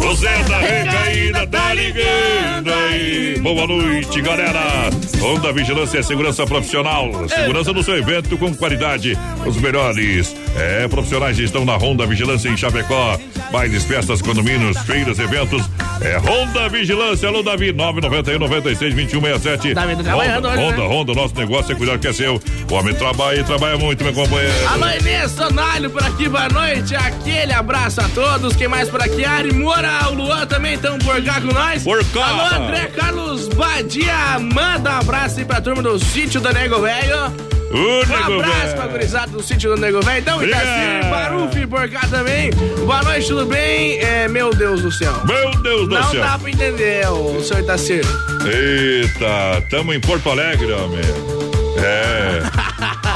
O Zé da Recaída tá ligando aí. Boa noite, galera. Honda Vigilância é segurança profissional. Segurança no seu evento com qualidade. Os melhores. É, profissionais estão na Honda Vigilância em Chapecó. Bailes, festas, condomínios, feiras, eventos. É Honda Vigilância. Alô, Davi, 991 96 21 67. Davi tá trabalhando Honda, hoje, Honda, né? Nosso negócio é cuidar que é seu. O homem trabalha e trabalha muito, meu companheiro. Alô Inês Sonalho por aqui, boa noite. Aquele abraço a todos. Quem mais por aqui? Ari Moura, o Luan também estão por cá com nós. Por cá. Alô André Carlos Badia, manda um abraço aí pra turma do sítio do Nego Velho. O Um abraço pra gurizada do sítio do Nego Velho. Então, Itaci, Obrigado. Barufi por cá também. Boa noite, tudo bem? É, meu Deus do céu. Meu Deus do Não céu. dá pra entender, o senhor Itacir. Eita, tamo em Porto Alegre, homem. É.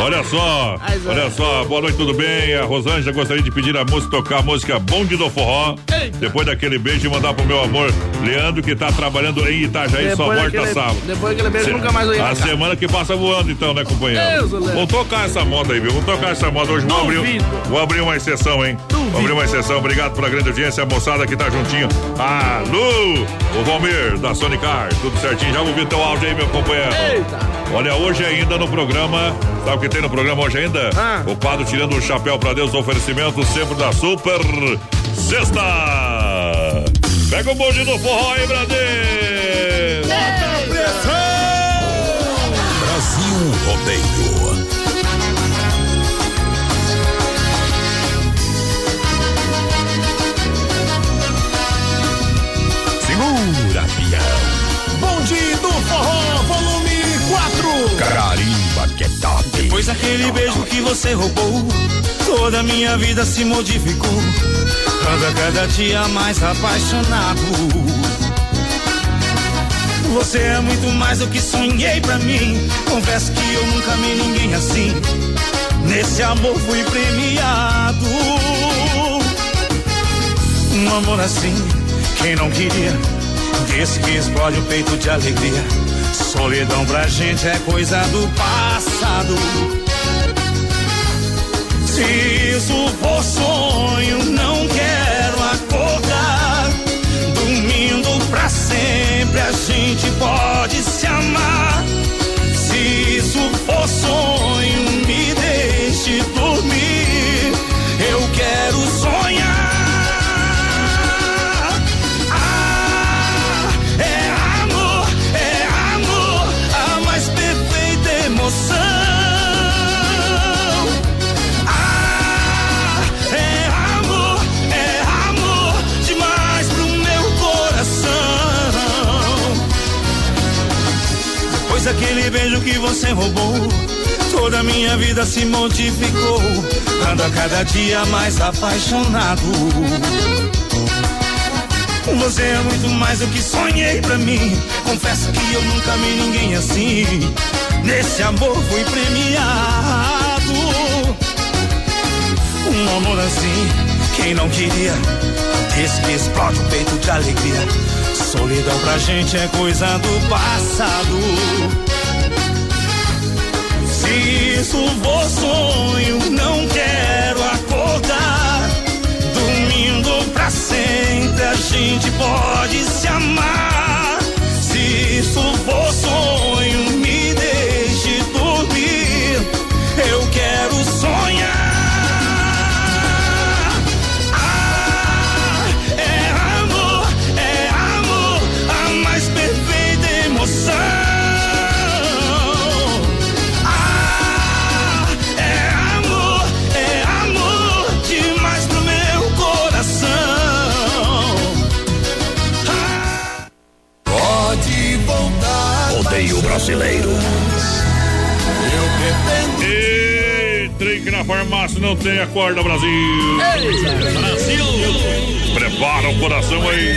Olha só, olha só, boa noite, tudo bem? A Rosângela gostaria de pedir a música, tocar a música Bonde do Forró. Eita. Depois daquele beijo, e mandar pro meu amor Leandro, que tá trabalhando em Itajaí, só volta sábado. depois daquele beijo, Se- nunca mais ia A semana que passa voando, então, né, companheiro? Deus. Vamos tocar essa moda aí, viu? Vamos tocar essa moda hoje. Vou abrir, vou abrir uma exceção, hein? Vou abrir uma exceção. Obrigado pela grande audiência, a moçada que tá juntinho. Alô, o Valmir, da Sonicar, tudo certinho. Já ouvi teu áudio aí, meu companheiro. Eita. Olha, hoje ainda no programa, sabe o que tem no programa hoje ainda? Ah. O quadro Tirando o Chapéu pra Deus, oferecimento sempre da Super Sexta. Pega o bonde do forró aí, Brasil. Brasil Rodeio. Segura, pião. Bonde do Forró, volume daquele beijo que você roubou, toda minha vida se modificou. Ando a cada dia mais apaixonado. Você é muito mais do que sonhei pra mim. Confesso que eu nunca amei ninguém assim. Nesse amor fui premiado. Um amor assim, quem não queria? Desse que explode o peito de alegria. Solidão pra gente é coisa do passado. Se isso for sonho, não quero acordar. Dormindo pra sempre, a gente pode se amar. Se isso for sonho, me deixe dormir. Vejo que você roubou. Toda minha vida se modificou. Ando a cada dia mais apaixonado. Você é muito mais do que sonhei pra mim. Confesso que eu nunca vi ninguém assim. Nesse amor fui premiado. Um amor assim, quem não queria? Esse que explode o peito de alegria. Solidão pra gente é coisa do passado. Isso for sonho, não quero acordar. Dormindo pra sempre, a gente pode se amar. Se isso for brasileiro. E trinque na farmácia não tem a corda, Brasil. Brasil. Prepara o coração aí.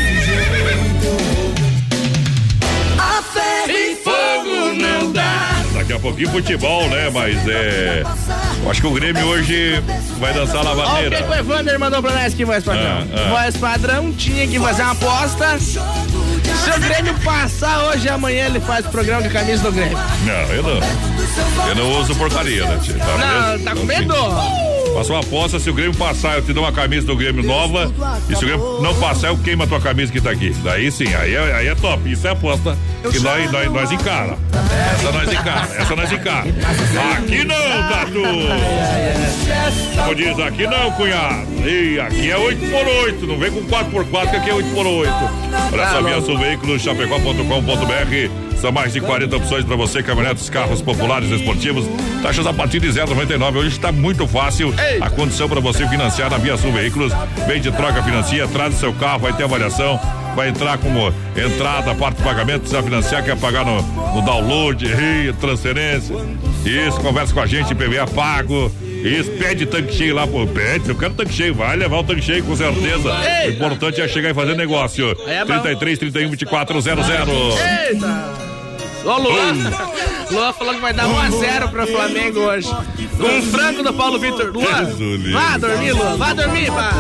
A ferro e fogo não dá. Daqui a pouquinho futebol, né? Mas é. eu Acho que o Grêmio hoje vai dançar a Olha o lavadeira. que que o Evander mandou pra nós aqui, voz padrão. Ah, ah. Voz padrão tinha que fazer uma aposta. Se o Grêmio passar hoje e amanhã, ele faz o programa de camisa do Grêmio. Não, eu não. Eu não uso porcaria, né, tio? Tá Não, beleza? tá com medo? Faça uma aposta, se o Grêmio passar, eu te dou uma camisa do Grêmio nova. E se o Grêmio não passar, eu queimo a tua camisa que tá aqui. Daí sim, aí é, aí é top. Isso é aposta que nós, nós, nós encara. Essa nós encara, essa nós encara. Aqui não, Tatu! Como diz, aqui não, cunhado. E aqui é 8 por 8 não vem com 4 por 4 que aqui é 8 por 8 Olha só, Via Sul Veículos, chapecó.com.br. São mais de 40 opções para você, caminhonetes, carros populares, esportivos. Taxas a partir de 0,99. Hoje está muito fácil a condição para você financiar na Via Sul Veículos. Vende, troca, financia, traz o seu carro, vai ter avaliação. Vai entrar como entrada, parte do pagamento, precisa financiar, quer pagar no, no download, transferência. Isso, conversa com a gente, PVA pago. Isso, pede tanque cheio lá, pô. Pede, eu quero tanque cheio, vai levar o tanque cheio com certeza. O importante é chegar e fazer negócio. É bom. 33 31 24 00. Eita! Ô, Luan. Luan falou que vai dar 1x0 pro Flamengo hoje. Com um frango do Paulo Vitor. Luan, vá dormir, Luan. Vá dormir, vá.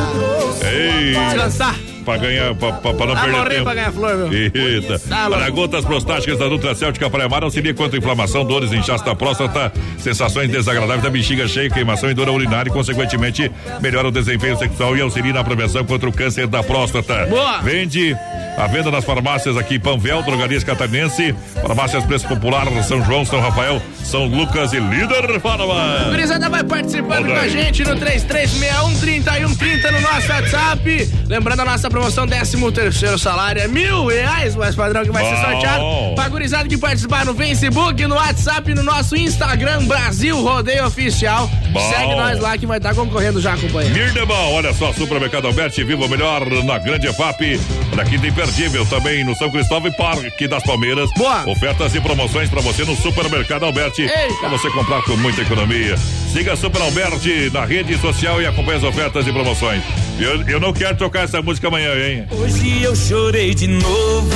Descansar. Pra ganhar, pra, pra, pra não perder tempo. pra ganhar flor, meu. Eita. Tá. Para gotas prostáticas da Nutra Céltica Praia Mar auxilia contra inflamação, dores, inchaço da próstata, sensações desagradáveis da bexiga cheia, queimação e dor urinária e, consequentemente, melhora o desempenho sexual e auxilia na prevenção contra o câncer da próstata. Boa. Vende a venda nas farmácias aqui, Panvel, Drogarias Catarinense, farmácias Preço Popular, São João, São Rafael, São Lucas e Líder Panamá. Gurizada vai participando com a gente no 3361-3130 no nosso WhatsApp. Lembrando a nossa promoção 13 terceiro salário é mil reais, mais padrão que vai ser Bom. sorteado. Pra gurizada que participar no Facebook, no WhatsApp, no nosso Instagram, Brasil Rodeio Oficial. Bom. Segue nós lá que vai estar concorrendo já, companheiro. Mirdebal, olha só, Supermercado Alberti, viva o melhor na Grande EFAP, na Quinta Imperdível, também no São Cristóvão e Parque das Palmeiras. Boa. Ofertas e promoções pra você no Supermercado Alberti, Eita. pra você comprar com muita economia. Siga a Super Alberti na rede social e acompanhe as ofertas e promoções. Eu, eu não quero tocar essa música amanhã, hein? Hoje eu chorei de novo.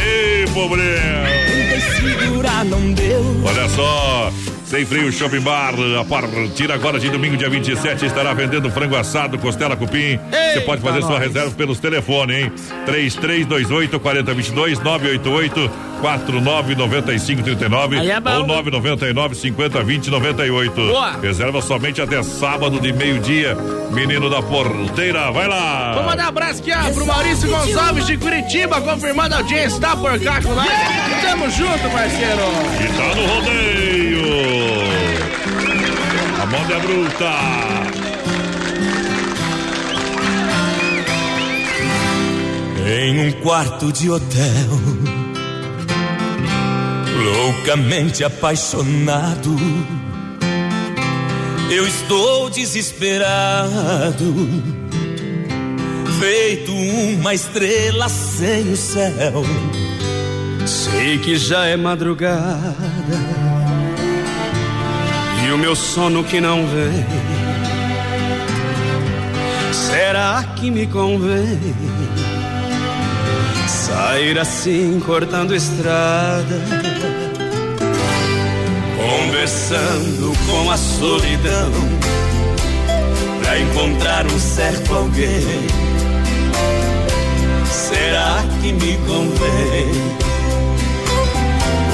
Ei, problema! Tentei segurar, não deu. Olha só, sem frio Shopping Bar, a partir agora de domingo, dia 27, estará vendendo frango assado, costela cupim. Você pode fazer sua reserva pelos telefones, hein? 3328 4022 988 49 95 39 Aí é bom. ou 999 50 20 98. Boa. Reserva somente até sábado de meio-dia. Menino da porteira, vai lá! Vou mandar um abraço aqui ó, pro Maurício Gonçalves de Curitiba, confirmando a audiência, tá por cá com nós. Tamo junto, parceiro. E tá no rodeio! Moda bruta! Em um quarto de hotel, loucamente apaixonado, eu estou desesperado, feito uma estrela sem o céu. Sei que já é madrugada, E o meu sono que não vem. Será que me convém sair assim cortando estrada? Conversando com a solidão pra encontrar um certo alguém. Será que me convém?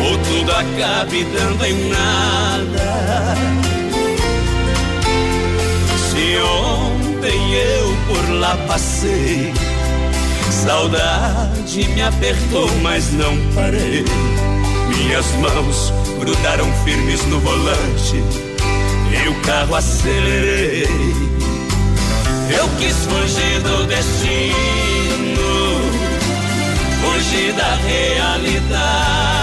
Ou tudo acabe dando em nada? Se ontem eu por lá passei, saudade me apertou, mas não parei. Minhas mãos grudaram firmes no volante e o carro acelerei. Eu quis fugir do destino, fugir da realidade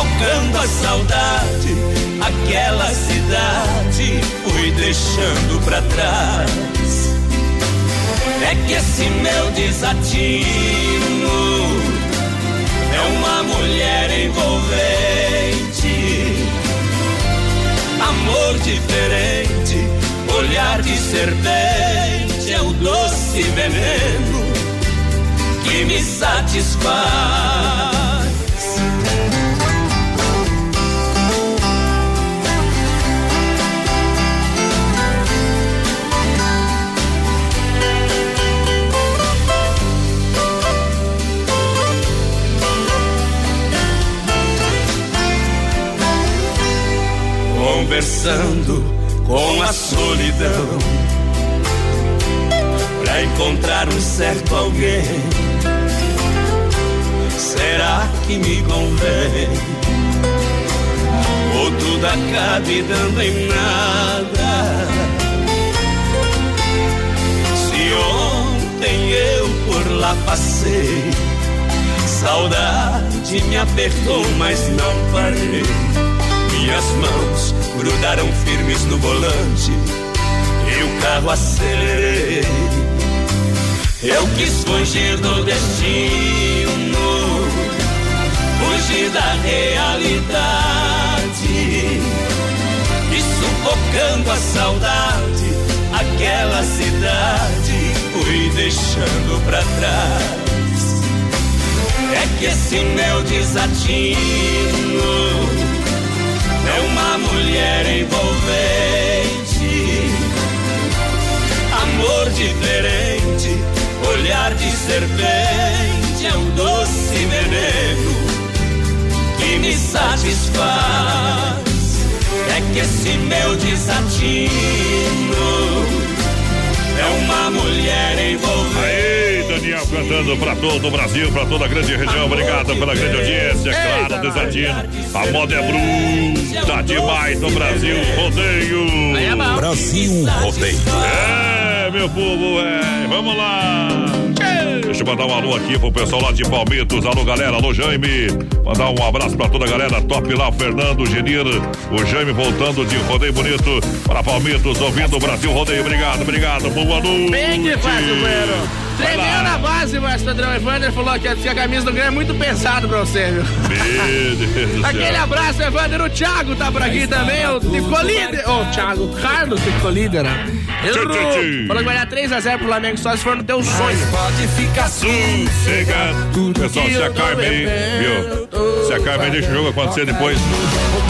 sufocando a saudade, aquela cidade fui deixando pra trás. É que esse meu desatino é uma mulher envolvente, amor diferente, olhar de serpente é o doce veneno que me satisfaz. Conversando com a solidão pra encontrar um certo alguém. Será que me convém? Ou tudo acabe dando em nada? Se ontem eu por lá passei, saudade me apertou, mas não parei. Minhas mãos grudaram firmes no volante e o carro acelerei. Eu quis fugir do destino, fugir da realidade e sufocando a saudade, aquela cidade fui deixando pra trás. É que esse meu desatino mulher envolvente, amor diferente, olhar de serpente é um doce veneno que me satisfaz. É que esse meu desatino é uma mulher envolvente. Daniel cantando pra todo o Brasil, pra toda a grande região. Obrigado pela grande audiência. Claro, Desatino. A moda é bruta demais no Brasil. Rodeio. Brasil Rodeio. É, meu povo, é. Vamos lá. Deixa eu mandar um alô aqui pro pessoal lá de Palmitos. Alô, galera. Alô, Jaime. Mandar um abraço pra toda a galera. Top lá, o Fernando, o Genir, o Jaime voltando de Rodeio Bonito para Palmitos, ouvindo o Brasil Rodeio. Obrigado, obrigado. Boa noite. Bem que fácil, Bueno. Tremeu na base, mas o Adriano Evander falou que a camisa do Grêmio é muito pesado pra você, viu? Aquele abraço, Evander. O Thiago tá por aqui também. O ficou líder. Ô, o Thiago, o Carlos ficou líder. né? Tchau. falou que vai dar 3x0 pro Flamengo só se for no teu sonho. Pode ficar Sossegado. Pessoal, se acalme aí, viu? Se acalme aí, deixa o jogo acontecer depois.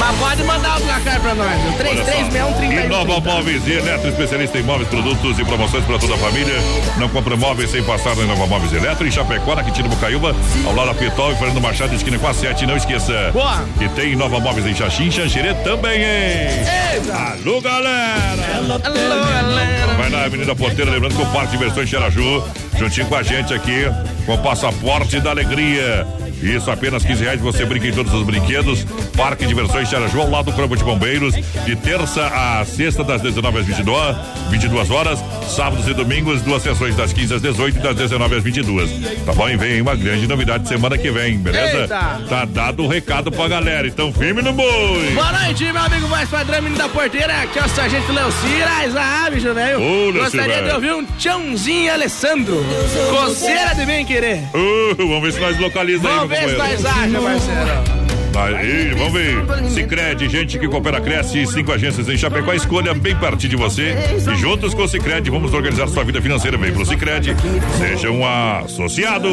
Mas pode mandar o placar pra nós, viu? 3361 Inova Móveis e Eletro, especialista em móveis, produtos e promoções para toda a família. Não compra móveis sem passar na Inova Móveis Eletro. Em Chapecó, na Quintino Bocaiúva, ao lado da Pitol e Fernando Machado, esquina com a 7. Não esqueça. Boa. Que tem Inova Móveis em Xaxim, Xanxerê também, hein? Eita. Alô, galera! Alô, galera. Vai na Avenida Porteira, lembrando que o Parque de Diversões Xeraju, juntinho com a gente aqui, com o passaporte da alegria. Isso, apenas 15 reais você brinca em todos os brinquedos. Parque de Diversões Xeraju, ao lado do Corpo de Bombeiros, de terça a sexta, das 19 às 22, 22 horas. Sábados e domingos, duas sessões das 15 às 18 e das 19 às 22. Tá bom? E vem uma grande novidade semana que vem, beleza? Eita. Tá dado o recado pra galera. Então, firme no boi. Boa noite, meu amigo mais padrão, menino da porteira. Aqui é o Sargento Leuciras. Ah, bicho velho. Ô, Gostaria de ouvir um tchãozinho Alessandro. Coceira de bem querer. Uh, vamos ver se nós localizamos aí, Vamos ver se nós parceiro. Aí, vamos ver. Cicred, gente que coopera, cresce. Cinco agências em Chapecó. Escolha bem pertinho de você. E juntos com o Cicred, vamos organizar sua vida financeira. Vem pro Cicred. Seja um associado.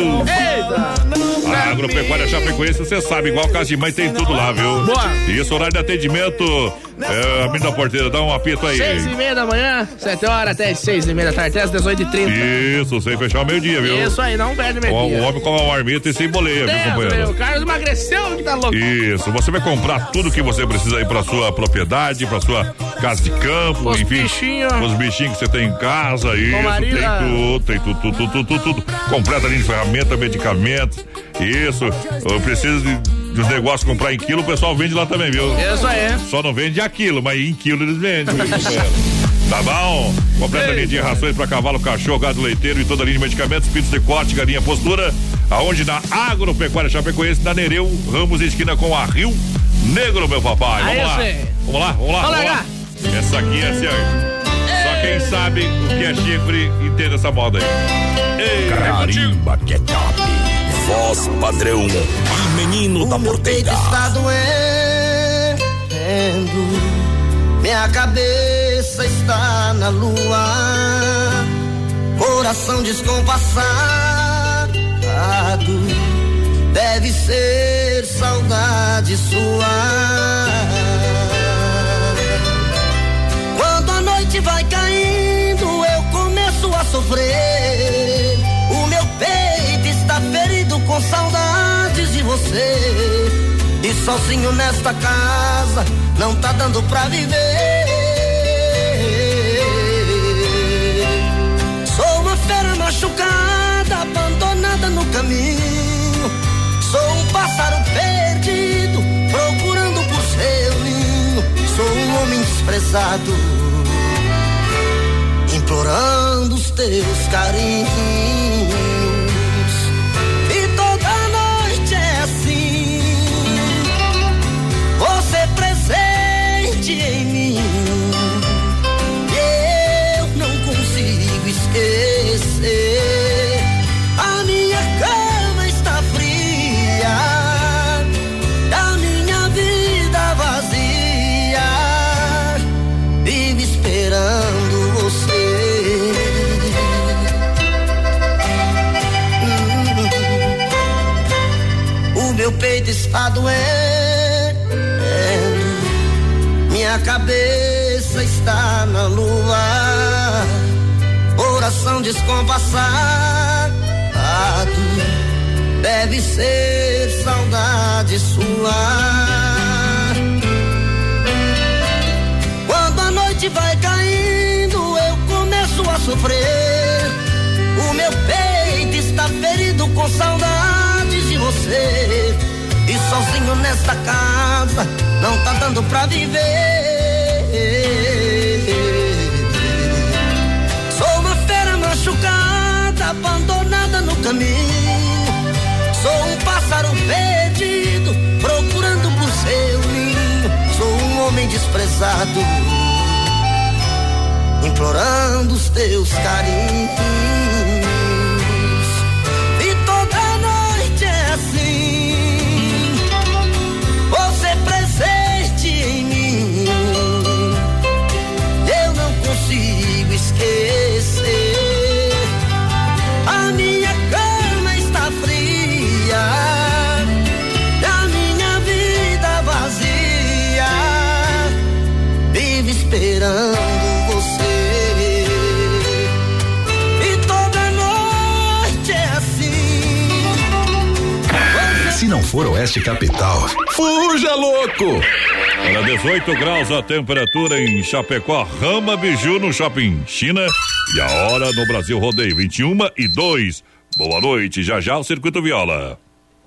A Agropecuária Chapecoense, você sabe, igual casa de mãe tem tudo lá, viu? Boa. Isso, horário de atendimento. É, a menina da porteira, dá um apito aí. Seis e meia da manhã, sete horas até seis e meia da tarde, até as dezoito e trinta. Isso, sem fechar o meio-dia, viu? Isso aí, não perde O, meio-dia. o homem come uma marmita e sem boleia, viu, Deus, companheiro? meu, o Carlos emagreceu que tá louco. Isso, você vai comprar tudo que você precisa aí pra sua propriedade, pra sua casa de campo, Os enfim. bichinhos. Os bichinhos que você tem em casa, isso, tem tudo, tem tudo, tudo, tudo, tudo, tudo. Completa linha de ferramenta, medicamentos, isso. Eu preciso de, dos negócios comprar em quilo, o pessoal vende lá também, viu? Isso aí. Só não vende a quilo, mas em quilo eles vendem? Tá bom? Completa linha de rações para cavalo, cachorro, gado leiteiro e toda a linha de medicamentos, pitos de corte, galinha postura, aonde na Agropecuária Chapecoense, na Nereu, Ramos esquina com a Rio Negro, meu papai. Vamos lá. Vamos lá, vamos lá. Vamos lá. Essa aqui é assim, ó. Só quem sabe o que é chifre entende essa moda aí. Ei, Carimba que é top. Voz padrão e menino da porteira. está doendo, minha cabeça está na lua, coração descompassado, deve ser saudade sua. Quando a noite vai caindo, eu começo a sofrer. Sozinho nesta casa, não tá dando pra viver. Sou uma fera machucada, abandonada no caminho. Sou um pássaro perdido, procurando por seu ninho. Sou um homem desprezado, implorando os teus carinhos. Presente cabeça está na lua, coração descompassado, deve ser saudade sua. Quando a noite vai caindo, eu começo a sofrer. O meu peito está ferido com saudades de você. E sozinho nesta casa, não tá dando pra viver. Sou uma fera machucada, abandonada no caminho. Sou um pássaro perdido, procurando por seu ninho. Sou um homem desprezado, implorando os teus carinhos. Se não for Oeste Capital, fuja louco! Olha, 18 graus a temperatura em Chapecó, Rama Biju no Shopping China. E a hora no Brasil Rodeio, 21 e 2. Boa noite, já já o Circuito Viola.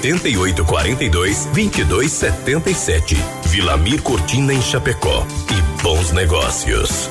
88 42 22 77. Vilamir Cortina em Chapecó. E bons negócios.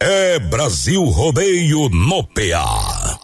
É Brasil Rodeio no PA.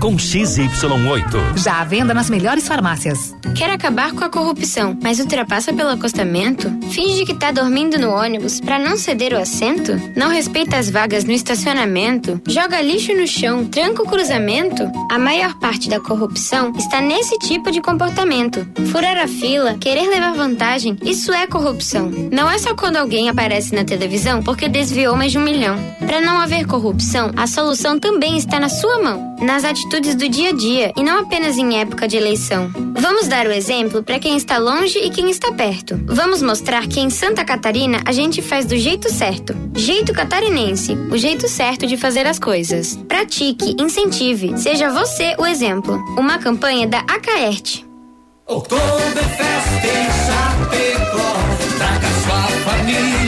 com XY8. Já à venda nas melhores farmácias. Quer acabar com a corrupção, mas ultrapassa pelo acostamento? Finge que tá dormindo no ônibus para não ceder o assento? Não respeita as vagas no estacionamento? Joga lixo no chão, tranca o cruzamento? A maior parte da corrupção está nesse tipo de comportamento. Furar a fila, querer levar vantagem, isso é corrupção. Não é só quando alguém aparece na televisão porque desviou mais de um milhão. Para não haver corrupção, a solução também está na sua mão, nas atitudes do dia a dia e não apenas em época de eleição. Vamos dar o exemplo para quem está longe e quem está perto. Vamos mostrar que em Santa Catarina a gente faz do jeito certo. Jeito catarinense, o jeito certo de fazer as coisas. Pratique, incentive, seja você o exemplo. Uma campanha da Acaerte. Em Chapecó Traga sua família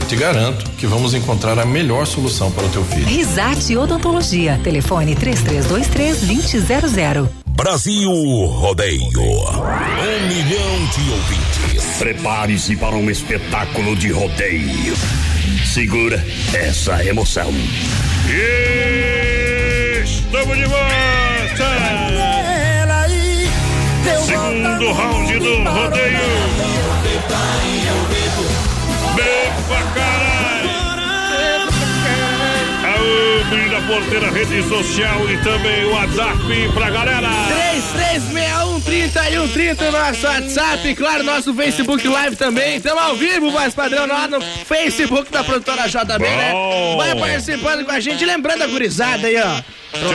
Eu te garanto que vamos encontrar a melhor solução para o teu filho. Risate Odontologia. Telefone 3323-2000. Brasil Rodeio. Um milhão de ouvintes. Prepare-se para um espetáculo de rodeio. Segura essa emoção. Estamos de volta! Segundo round do rodeio. Aô, menina porteira, rede social e também o WhatsApp pra galera! 3361 no nosso WhatsApp, claro, nosso Facebook Live também. Estamos ao vivo, voz padrão, lá no Facebook da produtora JB, né? Vai participando com a gente, lembrando a gurizada aí, ó.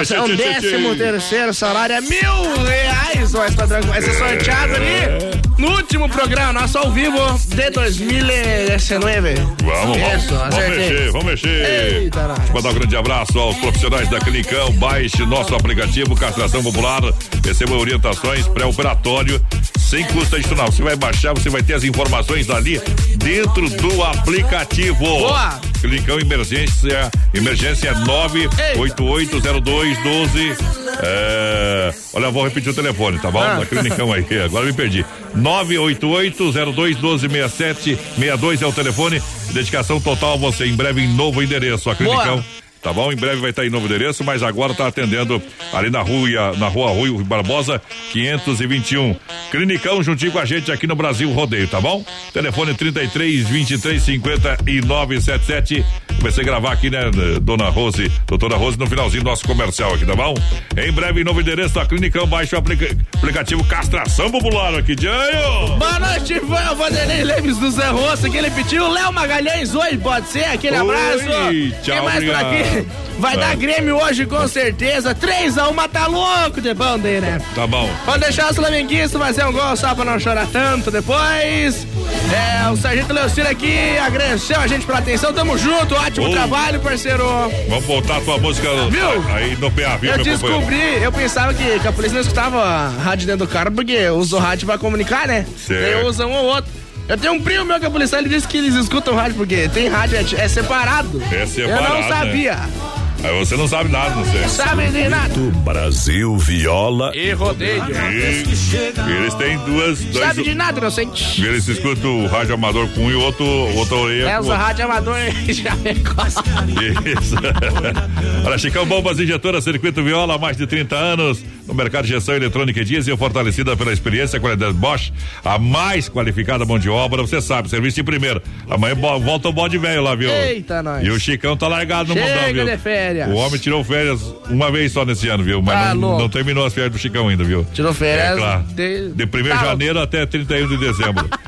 Tchê, tchê, décimo terceiro salário é mil reais, voz padrão, vai ser sorteado ali. No último programa, nosso ao vivo de 2019. Vamos, Isso, vamos, vamos acertei. mexer, vamos mexer. Eita. Mandar um grande abraço aos profissionais da Clinicão. Baixe nosso aplicativo Castração Popular. Receba orientações pré-operatório sem custo adicional. Você vai baixar, você vai ter as informações ali dentro do aplicativo. Boa. Clinicão Emergência, emergência 9880212. É, olha, eu vou repetir o telefone, tá bom? Ah. Da Clinicão aí, agora me perdi. 988021267 62 é o telefone. Dedicação total a você. Em breve em novo endereço. A Clinicão. Boa. Tá bom? Em breve vai estar em novo endereço, mas agora está atendendo ali na rua, na rua Rui Barbosa, 521. Clinicão juntinho com a gente aqui no Brasil Rodeio, tá bom? Telefone 33 23 59 77. Comecei a gravar aqui, né, dona Rose, doutora Rose, no finalzinho do nosso comercial aqui, tá bom? Em breve, em novo endereço da Clinicão, baixe o aplica- aplicativo Castração Popular aqui, Dianho! Boa noite, o Vanderlei Leves do Zé Roça, que ele pediu. Léo Magalhães, oi, pode ser? Aquele Oi, abraço. tchau, Quem mais por aqui? Vai dar Grêmio hoje, com certeza. 3x1, tá louco de bom daí, né? Tá bom. Pode deixar os flamenguistas fazer um gol só pra não chorar tanto depois. É, o Sargento Leocino aqui agradeceu a gente pela atenção. Tamo junto, ótimo trabalho, parceiro. Vamos voltar a tua música Viu? aí no PA, viu, Eu descobri, eu pensava que, que a polícia não escutava rádio dentro do carro porque usa o rádio pra comunicar, né? Certo. Daí usa um ou outro. Eu tenho um primo meu que é policial, ele disse que eles escutam rádio porque tem rádio, é, é separado. É separado, Eu não né? sabia. Aí você não sabe nada, não sei. Sabe de nada. Brasil Viola E rodeio. E eles têm duas. Dois, Sabe de nada, inocente. Eles escutam o rádio amador com um e o outro, outra orelha. É, outro. rádio amador e já Isso. Olha, Chicão Bombas Injetora Circuito Viola, há mais de 30 anos. No mercado de gestão eletrônica e diesel, fortalecida pela experiência e qualidade Bosch, a mais qualificada mão de obra. Você sabe, serviço de primeiro. Amanhã volta o bode velho lá, viu? Eita, nós. E o Chicão tá largado no Chega mundão, viu? de férias. O homem tirou férias uma vez só nesse ano, viu? Mas Tá não, não terminou as férias do Chicão ainda, viu? Tirou férias É claro. de- De 1 de Tá. janeiro até 31 de dezembro.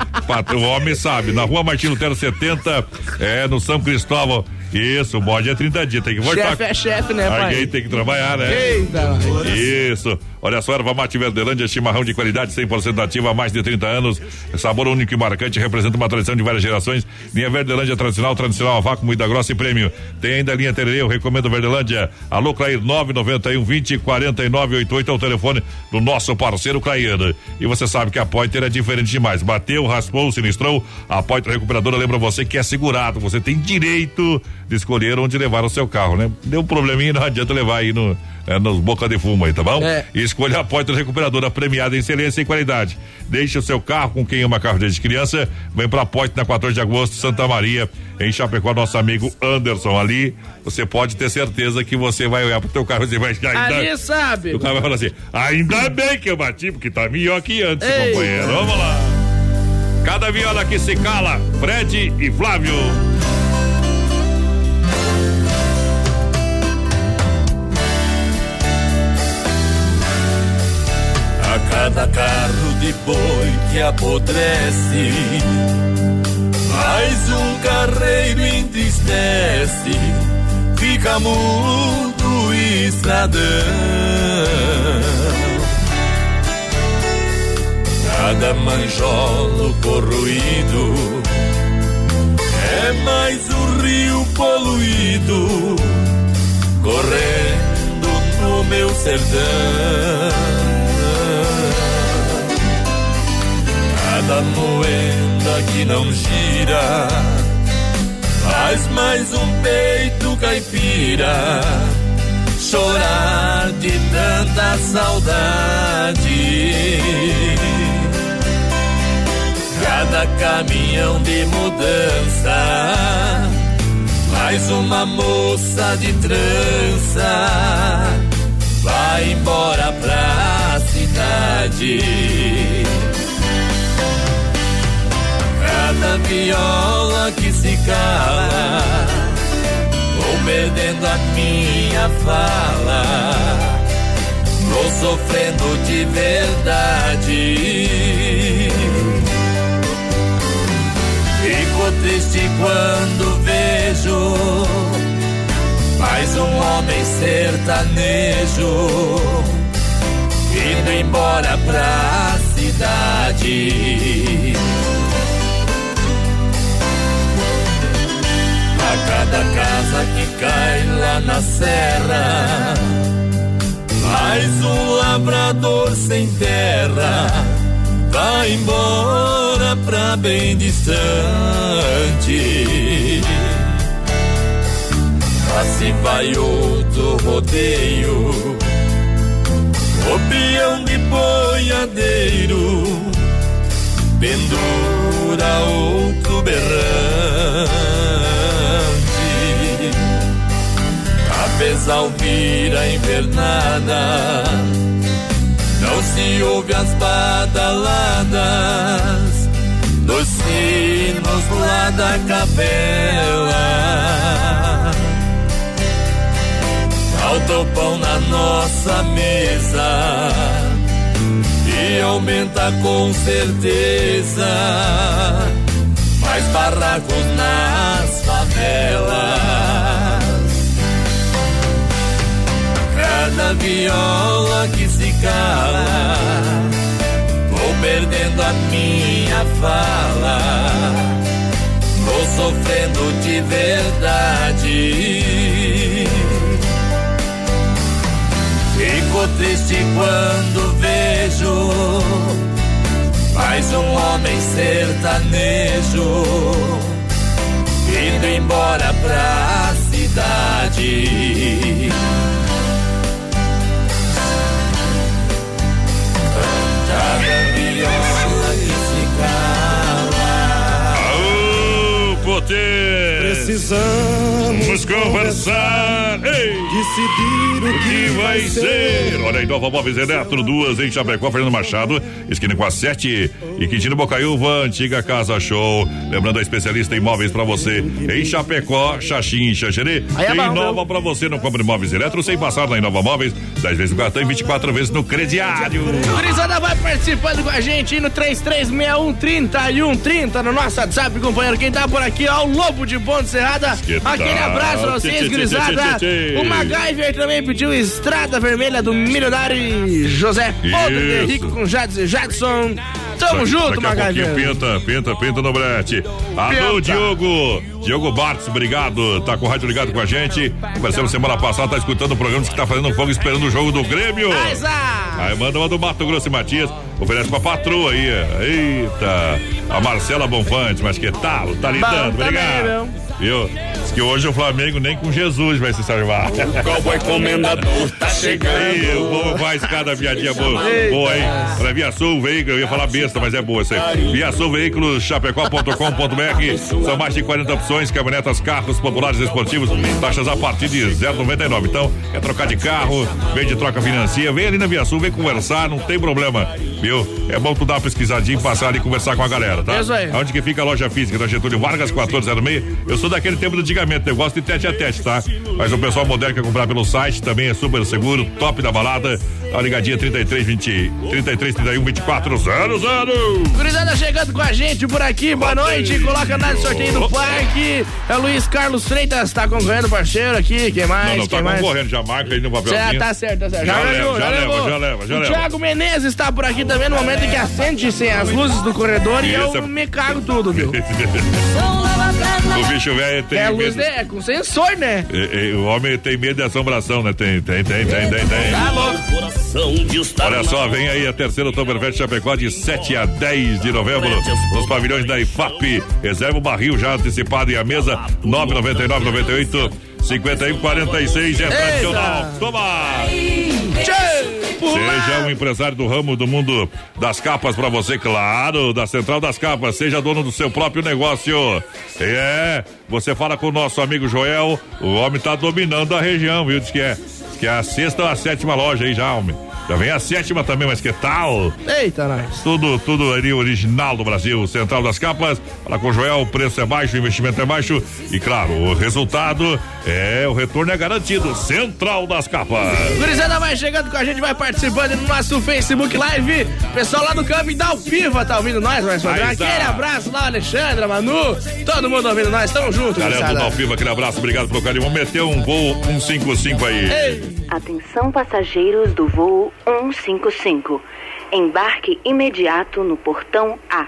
O homem sabe. Na rua Martin Lutero 70, é, no São Cristóvão. Isso, o bode é 30 dias, tem que voltar. Chefe é chefe, né, pai? Alguém tem que trabalhar, né? Eita. Isso. Olha só, erva mate Verdelândia, chimarrão de qualidade 100% nativa há mais de 30 anos. Sabor único e marcante, representa uma tradição de várias gerações. Linha Verdelândia tradicional, tradicional a vácuo, moída grossa e prêmio. Tem ainda a linha Tererê, eu recomendo Verdelândia. Alô, Clair 991 20 49 88 é o telefone do nosso parceiro Clair. E você sabe que a Pointer é diferente demais. Bateu, raspou, sinistrou. A Pointer Recuperadora lembra você que é segurado. Você tem direito de escolher onde levar o seu carro, né? Deu um probleminha, não adianta levar aí no, é, nos boca de fumo aí, tá bom? É. E escolha a Pointer Recuperadora premiada em excelência e qualidade. Deixe o seu carro com quem ama carro desde criança. Vem pra Pointer na 14 de agosto, Santa Maria, em Chapecó, nosso amigo Anderson ali. Você pode ter certeza que você vai olhar pro teu carro e você vai ainda, Ali sabe. o cara vai falar assim: ainda bem que eu bati, porque tá melhor que antes, Ei. companheiro. Vamos lá. Cada viola que se cala, Fred e Flávio. Cada carro de boi que apodrece, mais um carreiro entristece, fica mudo e estradão. Cada manjolo corroído é mais um rio poluído correndo no meu sertão. Cada moeda que não gira faz mais um peito caipira chorar de tanta saudade. Cada caminhão de mudança mais uma moça de trança vai embora pra cidade. Cada viola que se cala, vou perdendo a minha fala, vou sofrendo de verdade. Fico triste quando vejo mais um homem sertanejo indo embora pra cidade. Cada casa que cai lá na serra, mais um lavrador sem terra. Vai embora pra bem distante. Assim vai outro rodeio, o peão de boiadeiro, pendura outro berrante. Apesar ouvir a invernada, não se ouve as badaladas dos sinos lá da capela. Falta o pão na nossa mesa e aumenta com certeza mais barracos nas favelas. Cada viola que se cala, vou perdendo a minha fala, vou sofrendo de verdade. Fico triste quando vejo mais um homem sertanejo indo embora pra cidade. Aô, poder! Precisamos conversar, ei! decidir o que vai ser. Olha aí, Nova Móveis Eletro, duas em Chapecó, Fernando Machado, esquina com a 7 e Quintino Bocaiúva, antiga Casa Show. Lembrando a especialista em móveis pra você em Chapecó, Xaxim e Xaxerê. É bom, Nova pra você, não compre móveis eletro sem passar na Inova Móveis, 10 vezes no cartão e 24 vezes no crediário. Gurizada vai participando com a gente no 33613130 no nosso WhatsApp, companheiro. Quem tá por aqui, ó, o Lobo de Ponte Serrada. Que Aquele abraço pra vocês, tchê. O MacGyver também pediu Estrada Vermelha do milionário José Isso. Rico com Jadson. Tamo junto, MacGyver. pinta, pinta, pinta no brete. Alô. Diogo. Diogo Bartz, obrigado. Tá com o rádio ligado com a gente. Conversamos semana passada, tá escutando o programa que tá fazendo fogo esperando o jogo do Grêmio. Ah, Aí manda uma do Mato Grosso e Matias. Oferece pra patroa aí. Eita. A Marcela Bonfante, mas que tal? Tá lidando, também, obrigado. Viu? Diz que hoje o Flamengo nem com Jesus vai se salvar. Cowboy comendador tá chegando. Aí, o povo faz cada piadinha boa. Boa, hein? Pra Via Sul Veículo, eu ia falar besta, mas é boa isso aí. Via Sul Veículos, chapecó.com.br. São mais de 40 opções, caminhonetas, carros populares e esportivos, taxas a partir de 0,99. Então, quer trocar de carro, vem de troca financia, vem ali na Via Sul, vem conversar, não tem problema, viu? É bom tu dar uma pesquisadinha, passar ali e conversar com a galera, tá? Isso aí. Onde que fica a loja física da Getúlio Vargas, 1406. Eu sou daquele tempo do antigamente, eu gosto de tete a tete, tá? Mas o pessoal moderno quer comprar pelo site, também é super seguro, top da balada. Dá uma ligadinha 33 20 33 31 24 00. Gurizada chegando com a gente por aqui, boa noite. Coloca na sorteio do parque. É o Luiz Carlos Freitas, tá concorrendo, parceiro aqui. Quem mais? Não, não, Quem tá mais? concorrendo, já marca aí no papelzinho. Já tá certo, tá certo. Já leva, levou, já leva, levou. já leva, já o leva. Thiago Menezes está por aqui também no momento em que acende-se as luzes do corredor e Isso eu é- me cago tudo, viu? o bicho velho tem É luz medo. é com sensor, né? É, é, o homem tem medo de assombração, né? Tem, tem, tem, tem, tem, tem. Tá louco. Olha só, vem aí a terceira Oktoberfest Chapecó de 7 a 10 de novembro nos pavilhões da IFAP. Reserva o barril já antecipado e a mesa 999 98 51 46 é tradicional. Toma! Seja um empresário do ramo do mundo das capas pra você, claro, da Central das Capas. Seja dono do seu próprio negócio. É, você fala com o nosso amigo Joel, o homem tá dominando a região, viu? Diz que é, diz que é a sexta ou a sétima loja aí já, homem. Já vem a sétima também, mas que tal? Eita, nós. Tudo, tudo ali original do Brasil. Central das Capas. Fala com o Joel, o preço é baixo, o investimento é baixo. E claro, o resultado é o retorno é garantido. Central das Capas. Gurizada vai chegando com a gente, vai participando no nosso Facebook Live. Pessoal lá do Campo da Alpiva tá ouvindo nós, mais está. Aquele abraço lá, Alexandre, a Manu, todo mundo ouvindo nós. Tamo junto, Galera do. Dalpiva, aquele abraço, obrigado pelo carinho. Vamos meter um voo 155 aí. Atenção passageiros do voo 155. Embarque imediato no portão A.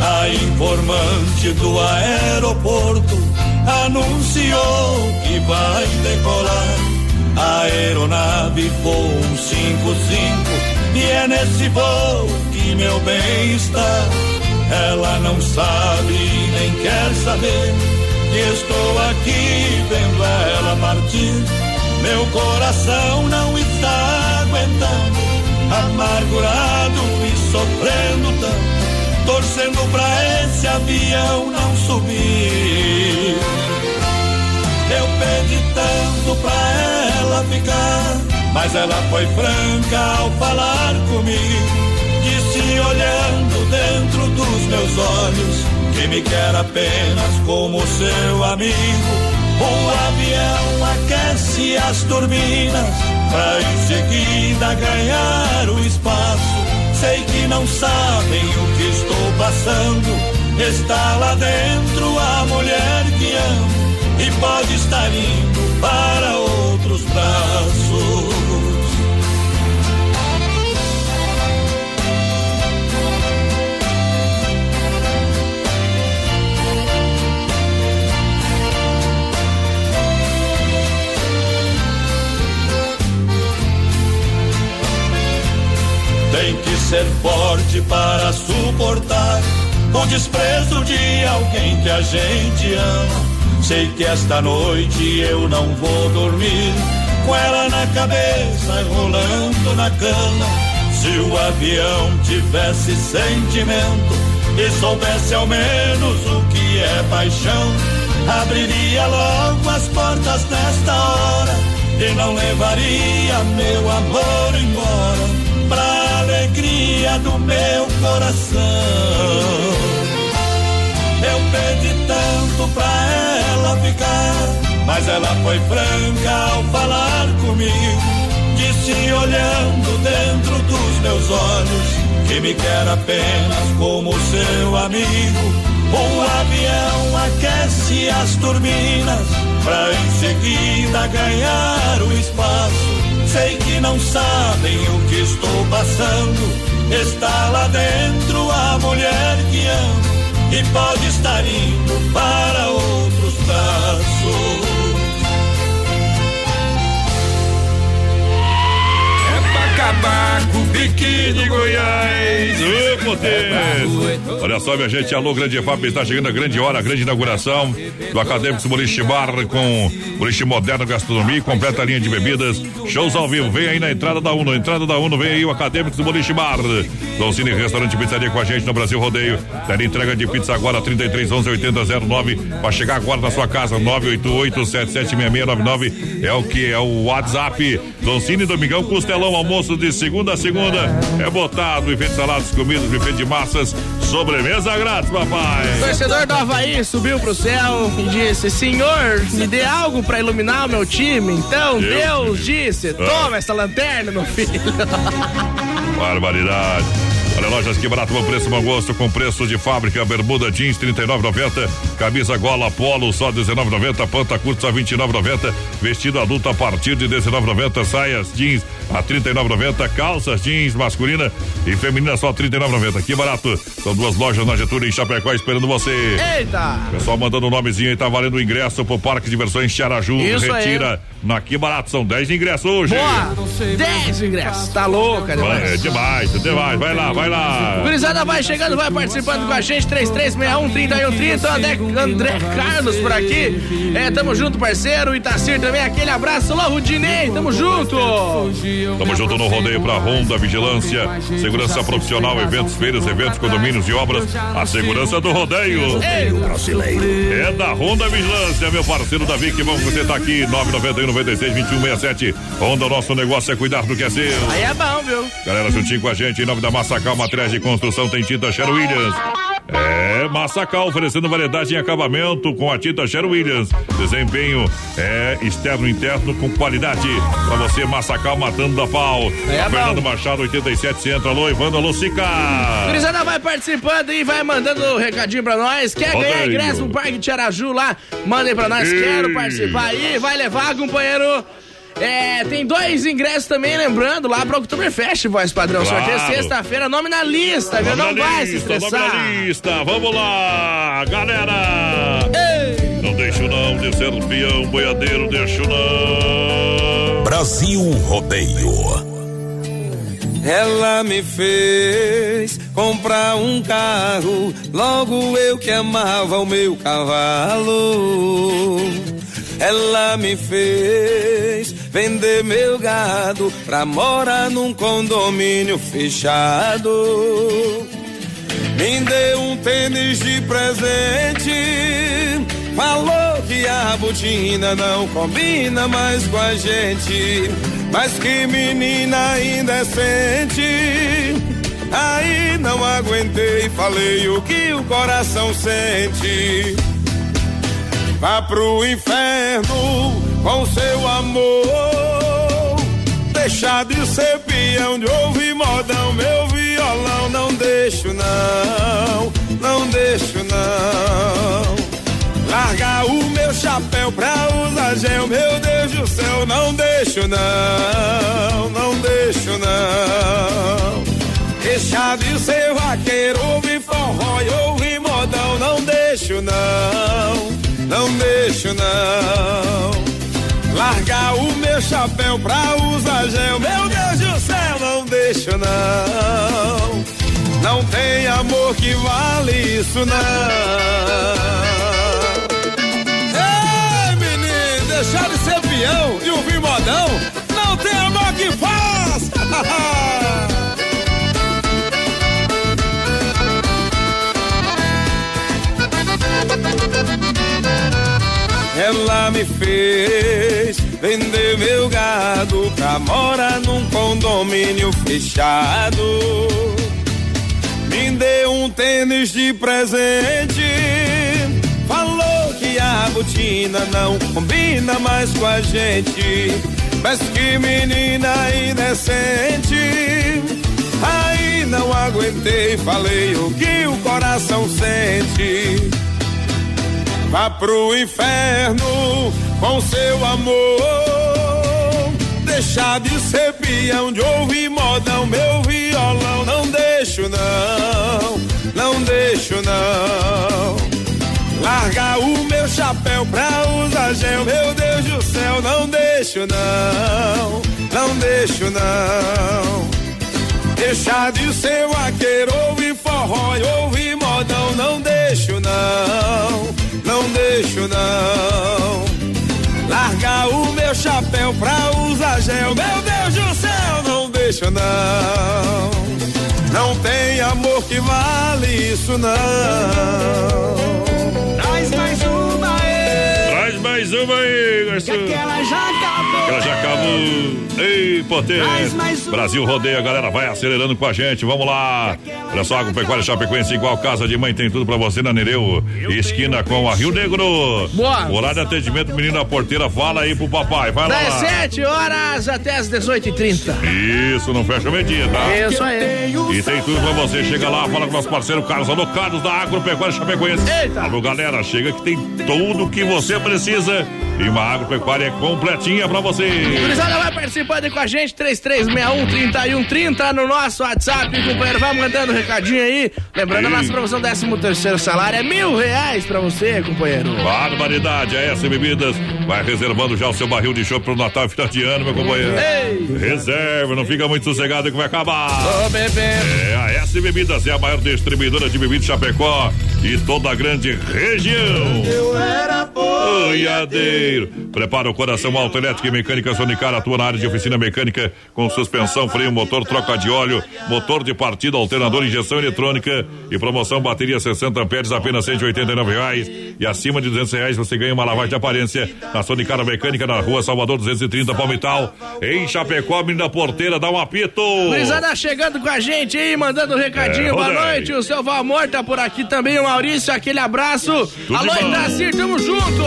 A informante do aeroporto anunciou que vai decolar. A aeronave voa 55 e é nesse voo que meu bem está. Ela não sabe nem quer saber que estou aqui vendo ela partir. Meu coração não está aguentando, amargurado e sofrendo tanto torcendo pra esse avião não subir. Tanto pra ela ficar, mas ela foi franca ao falar comigo. Disse olhando dentro dos meus olhos que me quer apenas como seu amigo. O avião aquece as turbinas pra em seguida ganhar o espaço. Sei que não sabem o que estou passando. Está lá dentro a mulher que amo e pode estar indo para outros braços. Tem que ser forte para suportar o desprezo de alguém que a gente ama. Sei que esta noite eu não vou dormir com ela na cabeça, rolando na cama. Se o avião tivesse sentimento e soubesse ao menos o que é paixão, abriria logo as portas nesta hora e não levaria meu amor embora pra alegria do meu coração. Eu pedi tanto pra ela mas ela foi franca ao falar comigo. Disse olhando dentro dos meus olhos que me quer apenas como seu amigo. Um avião aquece as turbinas pra em seguida ganhar o espaço. Sei que não sabem o que estou passando. Está lá dentro a mulher que amo e pode estar indo para outros acabar com o pique de Goiás. Ô, potência. Olha só, minha gente, alô, Grande FAP, está chegando a grande hora, a grande inauguração do Acadêmicos Boliche Bar com boliche moderno, gastronomia, completa linha de bebidas, shows ao vivo. Vem aí na entrada da Uno, entrada da Uno, vem aí o Acadêmicos Boliche Bar. Dom Cine Restaurante Pizzaria com a gente no Brasil Rodeio. Tem entrega de pizza agora, 33 11 80 09. Para chegar agora na sua casa, 988 776699 é o que é o WhatsApp. Dom Cine Domingão, Costelão, almoço de segunda a segunda. É botado, buffet de saladas, comidas, buffet de massas, sobremesa grátis, papai. O torcedor do Havaí subiu pro céu e disse: Senhor, me dê algo pra iluminar o meu time. Então Deus Deus disse: Ah. Toma essa lanterna, meu filho. Barbaridade. Olha, lojas que barato, bom preço, bom gosto, com preço de fábrica, bermuda jeans 39,90, camisa gola polo só 19,90, panta curta só 29,90, vestido adulto a partir de 19,90, saias jeans a 39,90, calças jeans masculina e feminina só 39,90. Que barato. São duas lojas na Getúlio em Chapecó esperando você. Eita! Pessoal mandando o nomezinho aí, tá valendo o ingresso pro Parque de Diversões Xaraju. Isso aí. Na Que Barato, são 10 ingressos hoje. Boa! 10 ingressos. Tá louca, É demais. demais, é demais. Vai lá, vai lá. Gurizada vai chegando, vai participando com a gente, 3361 3130, André, André Carlos por aqui. É, tamo junto, parceiro. Itacir também, aquele abraço. Alô, Rudinei, tamo junto. Tamo junto no rodeio pra Ronda Vigilância, segurança profissional, eventos, feiras, eventos, condomínios e obras. A segurança do rodeio. Ei, brasileiro. É da Ronda Vigilância, meu parceiro Davi, que bom que você tá aqui. 991 96 2167. Honda, o nosso negócio é cuidar do que é seu. Aí é bom, viu? Galera, juntinho com a gente, em nome da Massacal Materiais de Construção, tem tinta Sher Williams. É, Massacal oferecendo variedade em acabamento com a tinta Sher Williams. Desempenho é externo e interno com qualidade. Pra você, Massacal matando da pau. É, a Fernando bom. Machado 87 Centro. Alô, Evandro, alô, Sica. Gurizada vai participando e vai mandando um recadinho pra nós. Quer Rodeio. ganhar ingresso no Parque de Araju lá? Manda aí pra nós. Quero Ei. participar aí. Vai levar, companheiro. É, tem dois ingressos também, lembrando, lá pro Oktoberfest, voz padrão. Claro. Sorteio sexta-feira, nome na lista, viu? Não na vai se lista, estressar. Nome na lista, vamos lá, galera! Não deixo não de ser peão, boiadeiro, deixo não. Brasil Rodeio. Ela me fez comprar um carro, logo eu que amava o meu cavalo. Ela me fez vender meu gado pra morar num condomínio fechado. Me deu um tênis de presente. Falou que a botina não combina mais com a gente. Mas que menina indecente. Aí não aguentei, falei o que o coração sente. Vá pro inferno com seu amor. Deixar de ser peão, de ouvir modão, meu violão. Não deixo, não, não deixo, não. Largar o meu chapéu pra usar gel, meu Deus do céu, não deixo, não, não deixo, não. Deixar de ser vaqueiro, ouvir forró e ouvir modão, não deixo, não, não deixo, não. Largar o meu chapéu pra usar gel, meu Deus do céu, não deixo, não. Não tem amor que vale isso, não. Ei, menino, deixar de ser peão e ouvir modão, não tem amor que faz. Ela me fez vender meu gado pra morar num condomínio fechado. Me deu um tênis de presente. Falou que a botina não combina mais com a gente. Mas que menina indecente. Aí não aguentei, falei o que o coração sente. Vá pro inferno com seu amor. Deixar de ser peão, de ouvir modão, meu violão. Não deixo, não, não deixo, não. Largar o meu chapéu pra usar gel, meu Deus do céu. Não deixo, não, não deixo, não. Deixar de ser vaqueiro, ouvir forró e ouvir modão. Não deixo, não, não deixo, não. Largar o meu chapéu pra usar gel, meu Deus do céu. Não deixo, não. Não tem amor que vale isso, não. Traz mais uma aí. Mais uma aí, garçom. Aquela já acabou. Ela já acabou. Ei, potência. Traz mais uma. Brasil rodeia, galera. Vai acelerando com a gente. Vamos lá. Olha só, Agropecuária Chapecoense, igual casa de mãe, tem tudo pra você na Nereu. Esquina com a Rio Negro. Boa. Horário de atendimento, menino da porteira. Fala aí pro papai. Vai lá. Das 7 horas até as 18h30. Isso, não fecha o meio-dia, tá? Isso aí. E tem tudo pra você. Chega lá, fala com nosso parceiro Carlos Alô, Carlos da Agropecuária Chapecoense. Eita! Alô, galera, chega que tem tudo que você precisa. E uma agropecuária completinha pra você. Gurizada vai participando aí com a gente, 3361-3130 no nosso WhatsApp, companheiro. Vai mandando um recadinho aí. Lembrando, a nossa promoção 13 terceiro salário é mil reais pra você, companheiro. Barbaridade, a S Bebidas vai reservando já o seu barril de chopp pro Natal e final de ano, meu companheiro. Ei! Reserva, não fica muito sossegado que vai acabar. Ô, bebê. É, a S Bebidas é a maior distribuidora de bebidas de Chapecó e toda a grande região. Eu era Oi, Brigadeiro. Prepara o coração autoelétrica e mecânica Sonicar atua na área de oficina mecânica com suspensão, freio, motor, troca de óleo, motor de partida, alternador, injeção eletrônica e promoção bateria 60 amperes apenas 189 reais e acima de 200 reais você ganha uma lavagem de aparência na Sonicar Mecânica na rua Salvador 230 Palmital em Chapecó, menina porteira, dá um apito. Brisada chegando com a gente aí, mandando um recadinho, É, boa noite, o seu Valmor tá por aqui também, o Maurício, aquele abraço. Alô, de bom. Itacir, tamo junto.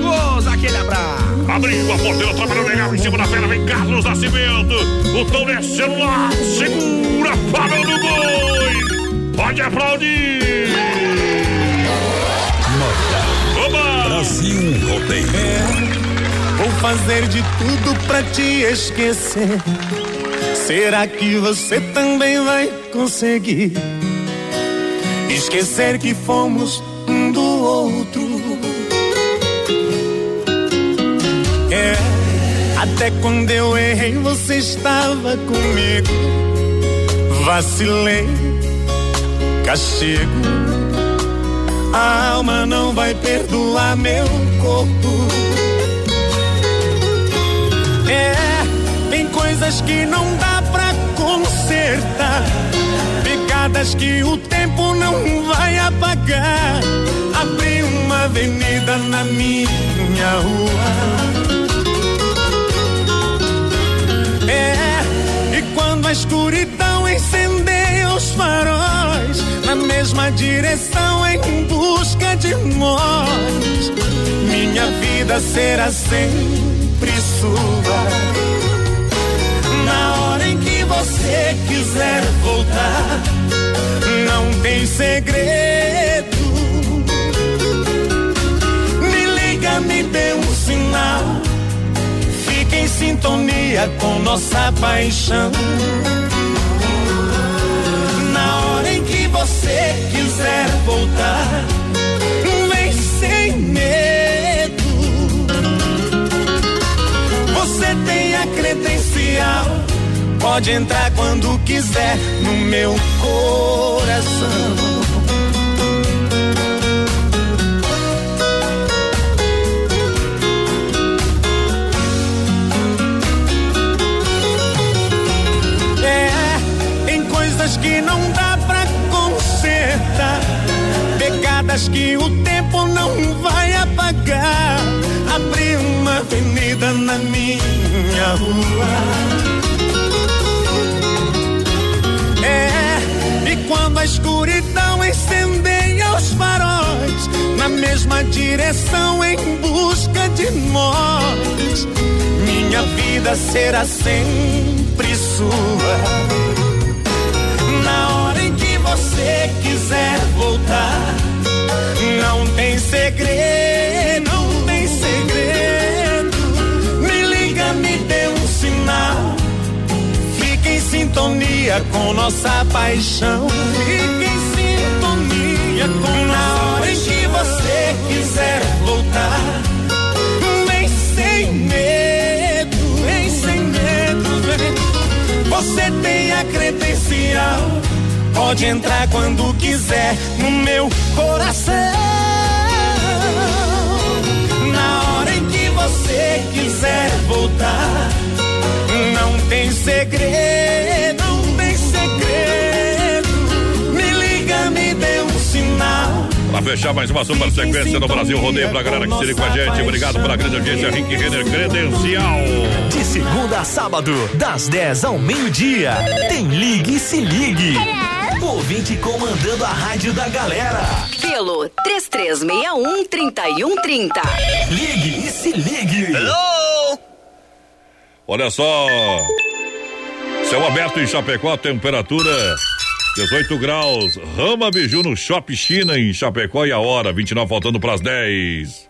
Marcos, aquele abraço. Abriu a porteira, trabalhando legal em cima da fera, vem Carlos Nascimento. O tom é celular, segura, Fábio do Boi. Pode aplaudir. Oba! Brasil Rodeio. Vou fazer de tudo pra te esquecer. Será que você também vai conseguir esquecer que fomos um do outro? Até quando eu errei você estava comigo. Vacilei, castigo. A alma não vai perdoar meu corpo. É, tem coisas que não dá pra consertar. Pegadas que o tempo não vai apagar. Abri uma avenida na minha rua. É, e quando a escuridão incendeia os faróis, na mesma direção em busca de nós, minha vida será sempre sua. Na hora em que você quiser voltar, não tem segredo. Me liga, me dê um sinal. Sintonia com nossa paixão. Na hora em que você quiser voltar, vem sem medo. Você tem a credencial, pode entrar quando quiser no meu coração. Coisas que não dá pra consertar. Pegadas que o tempo não vai apagar. Abri uma avenida na minha rua. É, e quando a escuridão incendeia os faróis, na mesma direção em busca de nós, minha vida será sempre sua. Você quiser voltar, não tem segredo, não tem segredo. Me liga, me dê um sinal. Fique em sintonia com nossa paixão. Fique em sintonia com na hora em que você quiser voltar. Vem sem medo, vem sem medo. Você tem a credencial. Pode entrar quando quiser no meu coração. Na hora em que você quiser voltar, não tem segredo, não tem segredo. Me liga, me dê um sinal. Pra fechar mais uma super sequência no Brasil Rodeio pra galera que se liga com a gente. Obrigado pela grande audiência, Rick Renner Credencial. De segunda a sábado, das 10 ao meio-dia, tem Ligue e Se Ligue. Ouvinte comandando a rádio da galera. Pelo 3361-3130. Ligue e Se Ligue. Olha só. Céu aberto em Chapecó, temperatura 18 graus. Rama Biju no Shop China em Chapecó e a hora 29 faltando para as 10.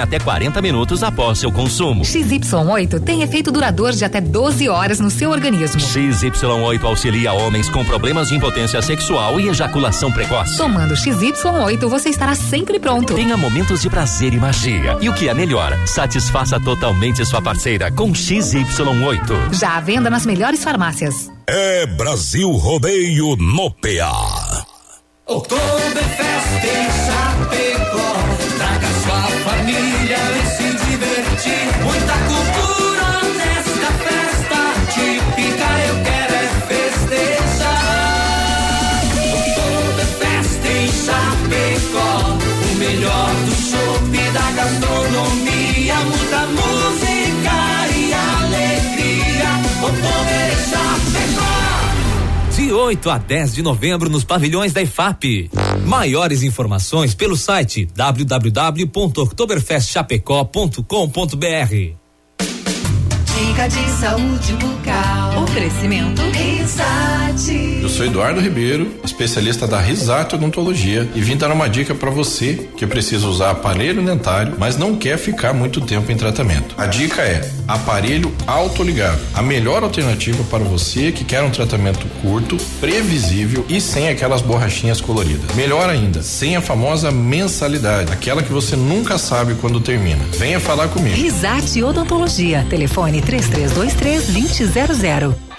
até 40 minutos após seu consumo. XY8 tem efeito duradouro de até 12 horas no seu organismo. XY8 auxilia homens com problemas de impotência sexual e ejaculação precoce. Tomando XY8 você estará sempre pronto. Tenha momentos de prazer e magia. E o que é melhor, satisfaça totalmente sua parceira com XY8. Já à venda nas melhores farmácias. É Brasil Rodeio no PA. Oktoberfest em Chapecó. 8 a 10 de novembro nos pavilhões da IFAP. Maiores informações pelo site www.oktoberfestchapecó.com.br. Dica de saúde bucal. Oferecimento Risate. Eu sou Eduardo Ribeiro, especialista da Risato Odontologia e vim dar uma dica para você que precisa usar aparelho dentário, mas não quer ficar muito tempo em tratamento. A dica é aparelho autoligado, a melhor alternativa para você que quer um tratamento curto, previsível e sem aquelas borrachinhas coloridas. Melhor ainda, sem a famosa mensalidade, aquela que você nunca sabe quando termina. Venha falar comigo. Risate Odontologia. Telefone 3323 2000.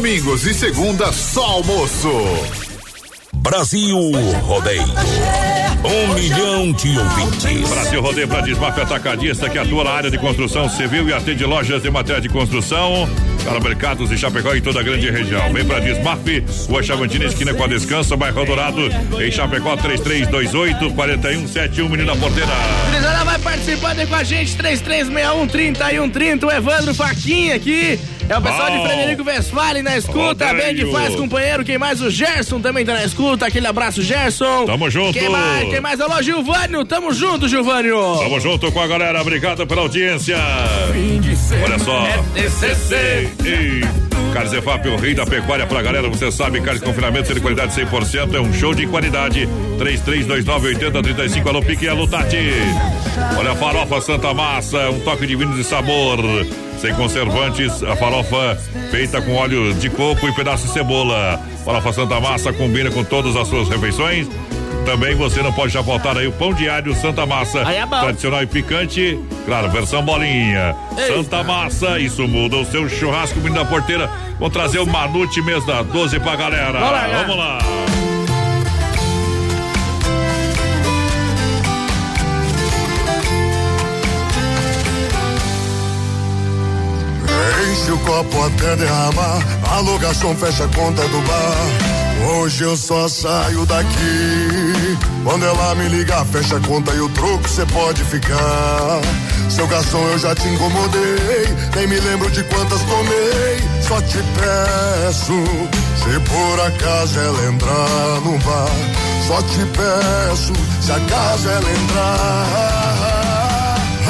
Domingos e segunda só almoço. Brasil Rodeio. Um milhão de ouvintes. Brasil Rodeio para Desmaf Atacadista que atua na área de construção civil e atende lojas de material de construção para mercados de Chapecó e toda a grande região. Vem para Desmaf, Rua Chavantina, esquina com a Descanso, bairro Dourado, em Chapecó 3328 4171, menina porteira. Gurizada vai participando aí com a gente, 3361 3130, o Evandro Faquinha aqui. É o pessoal de. Frederico Westphalen na escuta, Rodeio. bem de faz, companheiro. Quem mais? O Gerson também tá na escuta. Aquele abraço, Gerson. Tamo junto. Quem mais? Quem mais? Alô, Gilvânio. Tamo junto, Gilvânio. Tamo junto com a galera, obrigado pela audiência. Olha só. TCC. Ei, Carnes EFAP, o rei da pecuária pra galera, você sabe, carne de confinamento de qualidade 100%, é um show de qualidade. 33298035, alô Pique, alô Tati. Olha a farofa Santa Massa, um toque de vinho de sabor. Sem conservantes, a farofa feita com óleo de coco e pedaço de cebola. Farofa Santa Massa combina com todas as suas refeições. Também você não pode já faltar aí o pão diário Santa Massa. Aí é bom. Tradicional e picante. Claro, versão bolinha. Eita. Santa Massa, isso muda o seu churrasco, menino da porteira. Vou trazer o Manute mês da 12 pra galera. Vamos lá? Vamos lá. Enche o copo até derramar. Alô, garçom, fecha a conta do bar. Hoje eu só saio daqui. Quando ela me ligar, fecha a conta e o troco cê pode ficar. Seu garçom, eu já te incomodei. Nem me lembro de quantas tomei. Só te peço, Se por acaso ela entrar no bar, só te peço, se acaso ela entrar.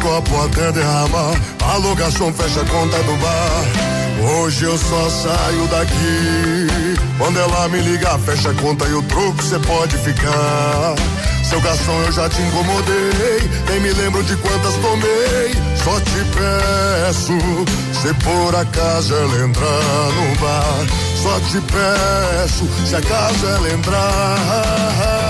Copo até derramar. Alô, garçom, fecha a conta do bar. Hoje eu só saio daqui. Quando ela me ligar, fecha a conta e o troco cê pode ficar. Seu garçom, eu já te incomodei. Nem me lembro de quantas tomei. Só te peço, se por acaso ela entrar no bar. Só te peço, se acaso ela entrar.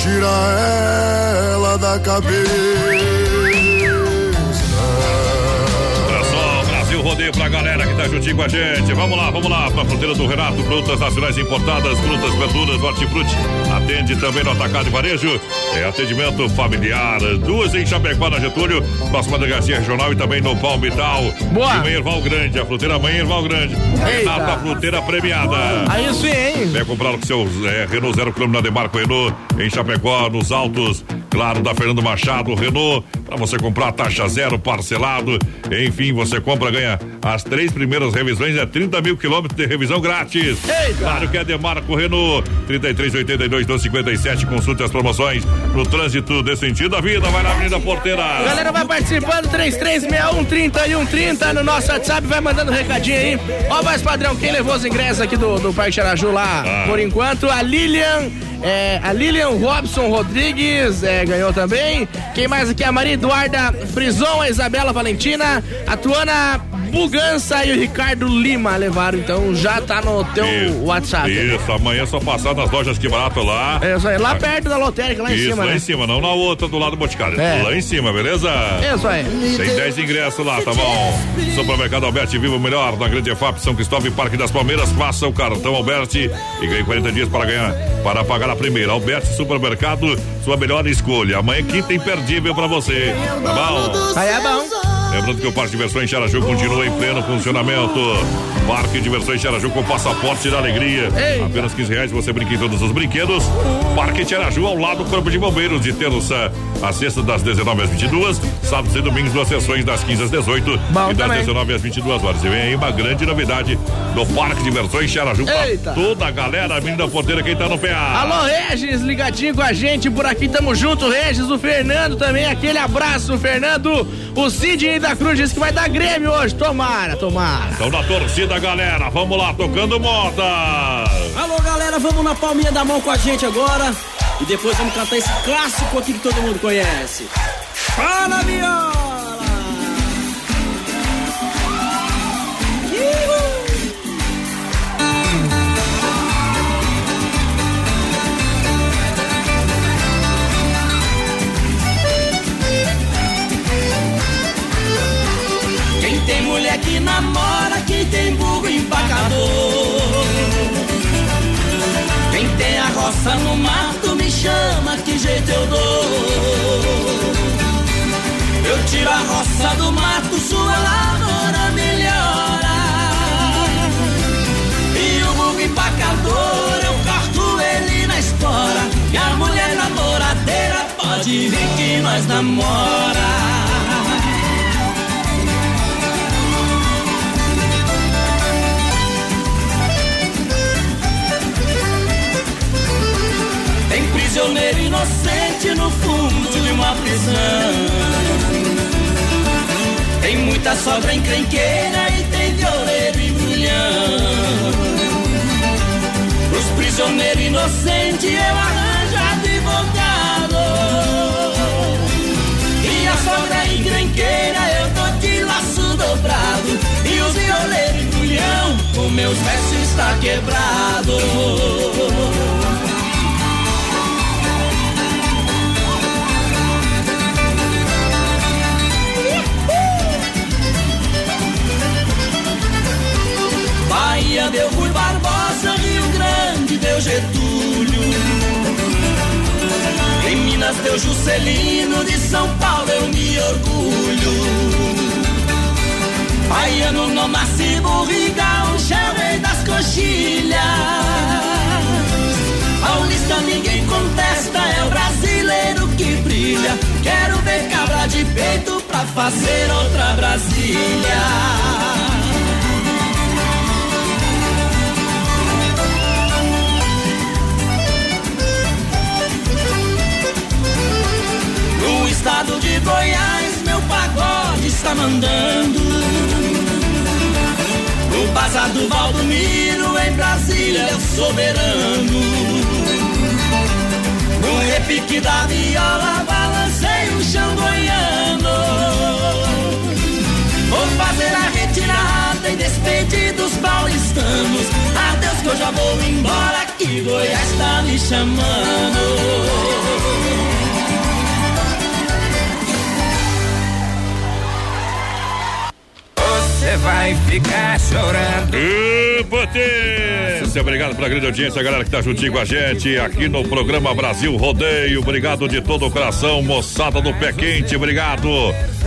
Tira ela da cabeça. Olha só, Brasil Rodeio pra galera tá juntinho com a gente. Vamos lá, vamos lá, pra fruteira do Renato, frutas nacionais importadas, frutas, verduras, hortifruti. Atende também no atacado e varejo. É atendimento familiar. Duas em Chapecó, na Getúlio, próxima delegacia regional e também no Palmital. Boa. E Mãe Erval Grande, a fruteira Mãe Erval Grande. Renato, a fruteira premiada. Aí sim, hein? Vem comprar o seu é, Renault zero quilômetro na Demarco Renault, em Chapecó, nos altos. Claro, da Fernando Machado, Renault, para você comprar taxa zero, parcelado. Enfim, você compra, ganha as três primeiras revisões, é 30 mil quilômetros de revisão grátis. Eita. Claro que é Demarco Renault, 3382 257, consulte as promoções no trânsito desse sentido da vida. Vai na Avenida Porteira. Galera vai participando, 3361 3130 no nosso WhatsApp, vai mandando recadinho aí. Ó, mais padrão, quem levou os ingressos aqui do, do Parque Araju lá, Ah. por enquanto, a Lilian, é, a Lilian Robson Rodrigues é, ganhou também. Quem mais aqui? A Maria Eduarda Frison, a Isabela Valentina, a Tuana Bugança e o Ricardo Lima levaram, então já tá no teu Isso, WhatsApp. Isso, amanhã é só passar nas lojas que barato lá. É isso aí, lá perto da lotérica, lá em Isso, cima, lá né? em cima, não na outra do lado do Boticário. É. Lá em cima, beleza? Isso aí. Tem 10 ingressos lá, tá bom? Supermercado Alberti Viva o Melhor, na Grande EFAP, São Cristóvão e Parque das Palmeiras. Faça o cartão Alberti e ganhe 40 dias para ganhar, para pagar a primeira. Alberti Supermercado, sua melhor escolha. Amanhã quinta imperdível para você, tá bom? Aí é bom. Lembrando que o Parque de Diversões Xaraju continua em pleno funcionamento. Parque de Diversões Xaraju com passaporte da alegria. Eita. Apenas 15 reais você brinca em todos os brinquedos. Parque Xaraju ao lado do Corpo de Bombeiros, de terça a sexta, das 19 às 22. Sábados e domingos, duas sessões das 15 às 18 Bom e das também. 19 às 22 horas. E vem aí uma grande novidade do Parque de Diversões Xaraju pra toda a galera, a menina porteira, quem tá no PA. Alô, Regis, ligadinho com a gente por aqui, tamo junto, Regis, o Fernando também, aquele abraço, Fernando. O Sidney da Cruz disse que vai dar Grêmio hoje, tomara, tomara. Então na torcida, galera, vamos lá, tocando moda. Alô, galera, vamos na palminha da mão com a gente agora. E depois vamos cantar esse clássico aqui que todo mundo conhece. Fala, viola! Quem mulher que namora, quem tem burro empacador. Quem tem a roça no mato me chama, que jeito eu dou. Eu tiro a roça do mato, sua lavoura melhora. E o burro empacador, é eu corto ele na espora. E a mulher namoradeira pode ver que nós namora. Inocente no fundo de uma prisão. Tem muita sogra encrenqueira e tem violeiro e brulhão. Os prisioneiros inocentes eu arranjo advogado. E a sogra encrenqueira eu dou de laço dobrado. E os violeiros e brulhão, o meus versos está quebrado. Getúlio. Em Minas deu Juscelino, de São Paulo eu me orgulho. Baiano não nasce burriga, rei das coxilhas. Paulista ninguém contesta, é o brasileiro que brilha. Quero ver cabra de peito pra fazer outra Brasília. Está mandando. No bazar do Valdomiro, em Brasília, eu soberano. No repique da viola, balancei o chão goiano. Vou fazer a retirada e despedir dos paulistanos. Adeus que eu já vou embora, que Goiás tá me chamando. Você vai ficar chorando. E potência! Obrigado pela grande audiência, galera que tá juntinho com a gente aqui no programa Brasil Rodeio. Obrigado de todo o coração, moçada do pé quente, obrigado.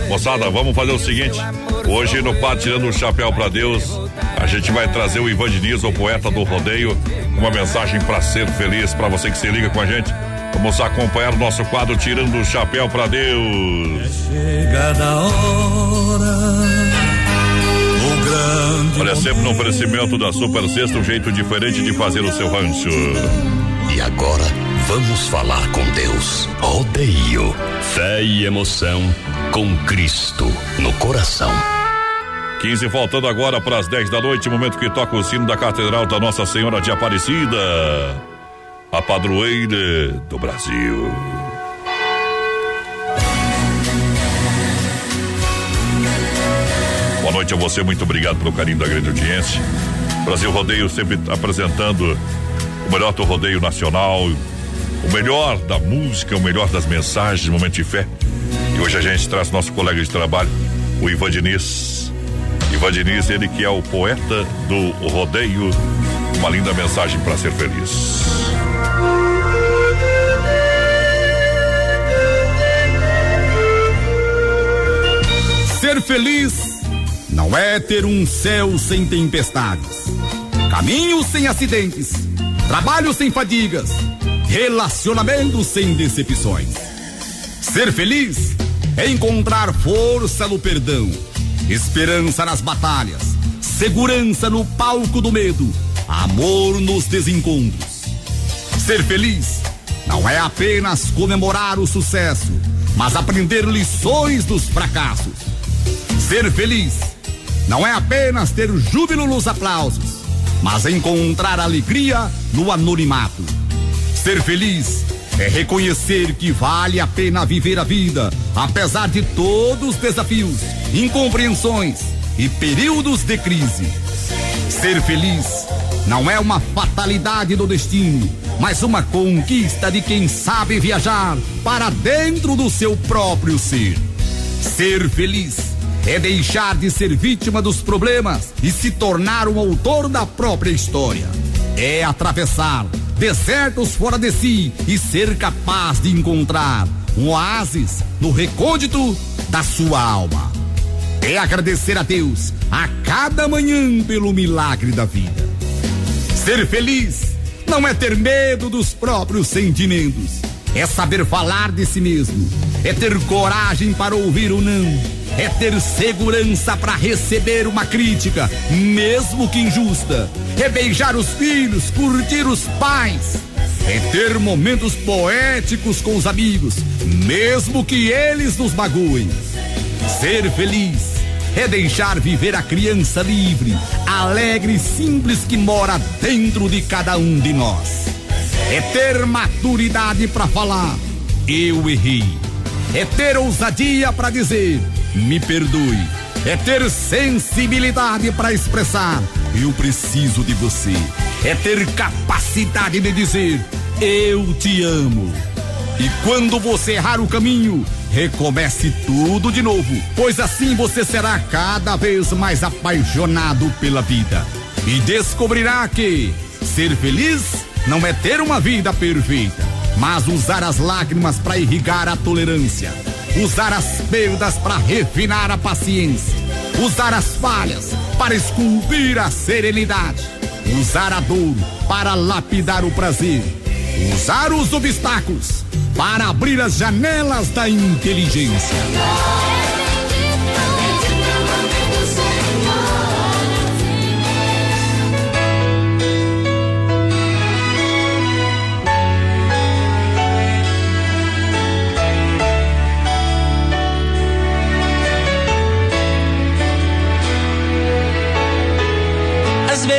Moçada, vamos fazer o seguinte: hoje no Pá Tirando o Chapéu pra Deus, a gente vai trazer o Ivan Diniz, o poeta do rodeio, uma mensagem pra ser feliz, pra você que se liga com a gente. Vamos acompanhar o nosso quadro Tirando o Chapéu pra Deus. Chegada a hora. Olha, sempre no oferecimento da Super Sexta, um jeito diferente de fazer o seu rancho. E agora, vamos falar com Deus. Rodeio. Fé e emoção com Cristo no coração. 15 faltando agora para as 10 da noite, momento que toca o sino da Catedral da Nossa Senhora de Aparecida, a padroeira do Brasil. Noite a você, muito obrigado pelo carinho da grande audiência. Brasil Rodeio sempre apresentando o melhor do rodeio nacional, o melhor da música, o melhor das mensagens, momento de fé. E hoje a gente traz nosso colega de trabalho, o Ivan Diniz. Ivan Diniz, ele que é o poeta do rodeio, uma linda mensagem para ser feliz. Ser feliz não é ter um céu sem tempestades, caminhos sem acidentes, trabalho sem fadigas, relacionamentos sem decepções. Ser feliz é encontrar força no perdão, esperança nas batalhas, segurança no palco do medo, amor nos desencontros. Ser feliz não é apenas comemorar o sucesso, mas aprender lições dos fracassos. Ser feliz não é apenas ter júbilo nos aplausos, mas encontrar alegria no anonimato. Ser feliz é reconhecer que vale a pena viver a vida, apesar de todos os desafios, incompreensões e períodos de crise. Ser feliz não é uma fatalidade do destino, mas uma conquista de quem sabe viajar para dentro do seu próprio ser. Ser feliz é deixar de ser vítima dos problemas e se tornar um autor da própria história. É atravessar desertos fora de si e ser capaz de encontrar um oásis no recôndito da sua alma. É agradecer a Deus a cada manhã pelo milagre da vida. Ser feliz não é ter medo dos próprios sentimentos, é saber falar de si mesmo, é ter coragem para ouvir o não, é ter segurança para receber uma crítica, mesmo que injusta, é beijar os filhos, curtir os pais, é ter momentos poéticos com os amigos, mesmo que eles nos magoem. Ser feliz é deixar viver a criança livre, alegre e simples que mora dentro de cada um de nós. É ter maturidade para falar, eu errei. É ter ousadia para dizer, me perdoe. É ter sensibilidade para expressar, eu preciso de você. É ter capacidade de dizer, eu te amo. E quando você errar o caminho, recomece tudo de novo, pois assim você será cada vez mais apaixonado pela vida e descobrirá que ser feliz não é ter uma vida perfeita, mas usar as lágrimas para irrigar a tolerância, usar as perdas para refinar a paciência, usar as falhas para esculpir a serenidade, usar a dor para lapidar o prazer, usar os obstáculos para abrir as janelas da inteligência.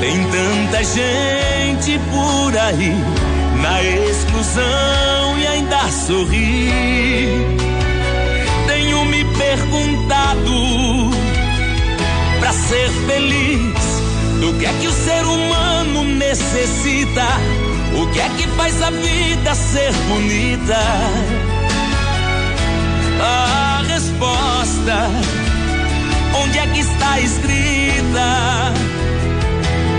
Tem tanta gente por aí na exclusão e ainda sorri. Tenho me perguntado para ser feliz, do que é que o ser humano necessita? O que é que faz a vida ser bonita? A resposta, onde é que está escrita?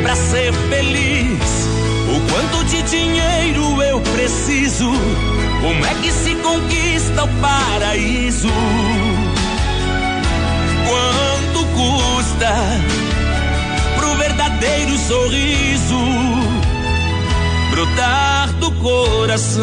Para ser feliz, o quanto de dinheiro eu preciso? Como é que se conquista o paraíso? Quanto custa pro verdadeiro sorriso brotar do coração?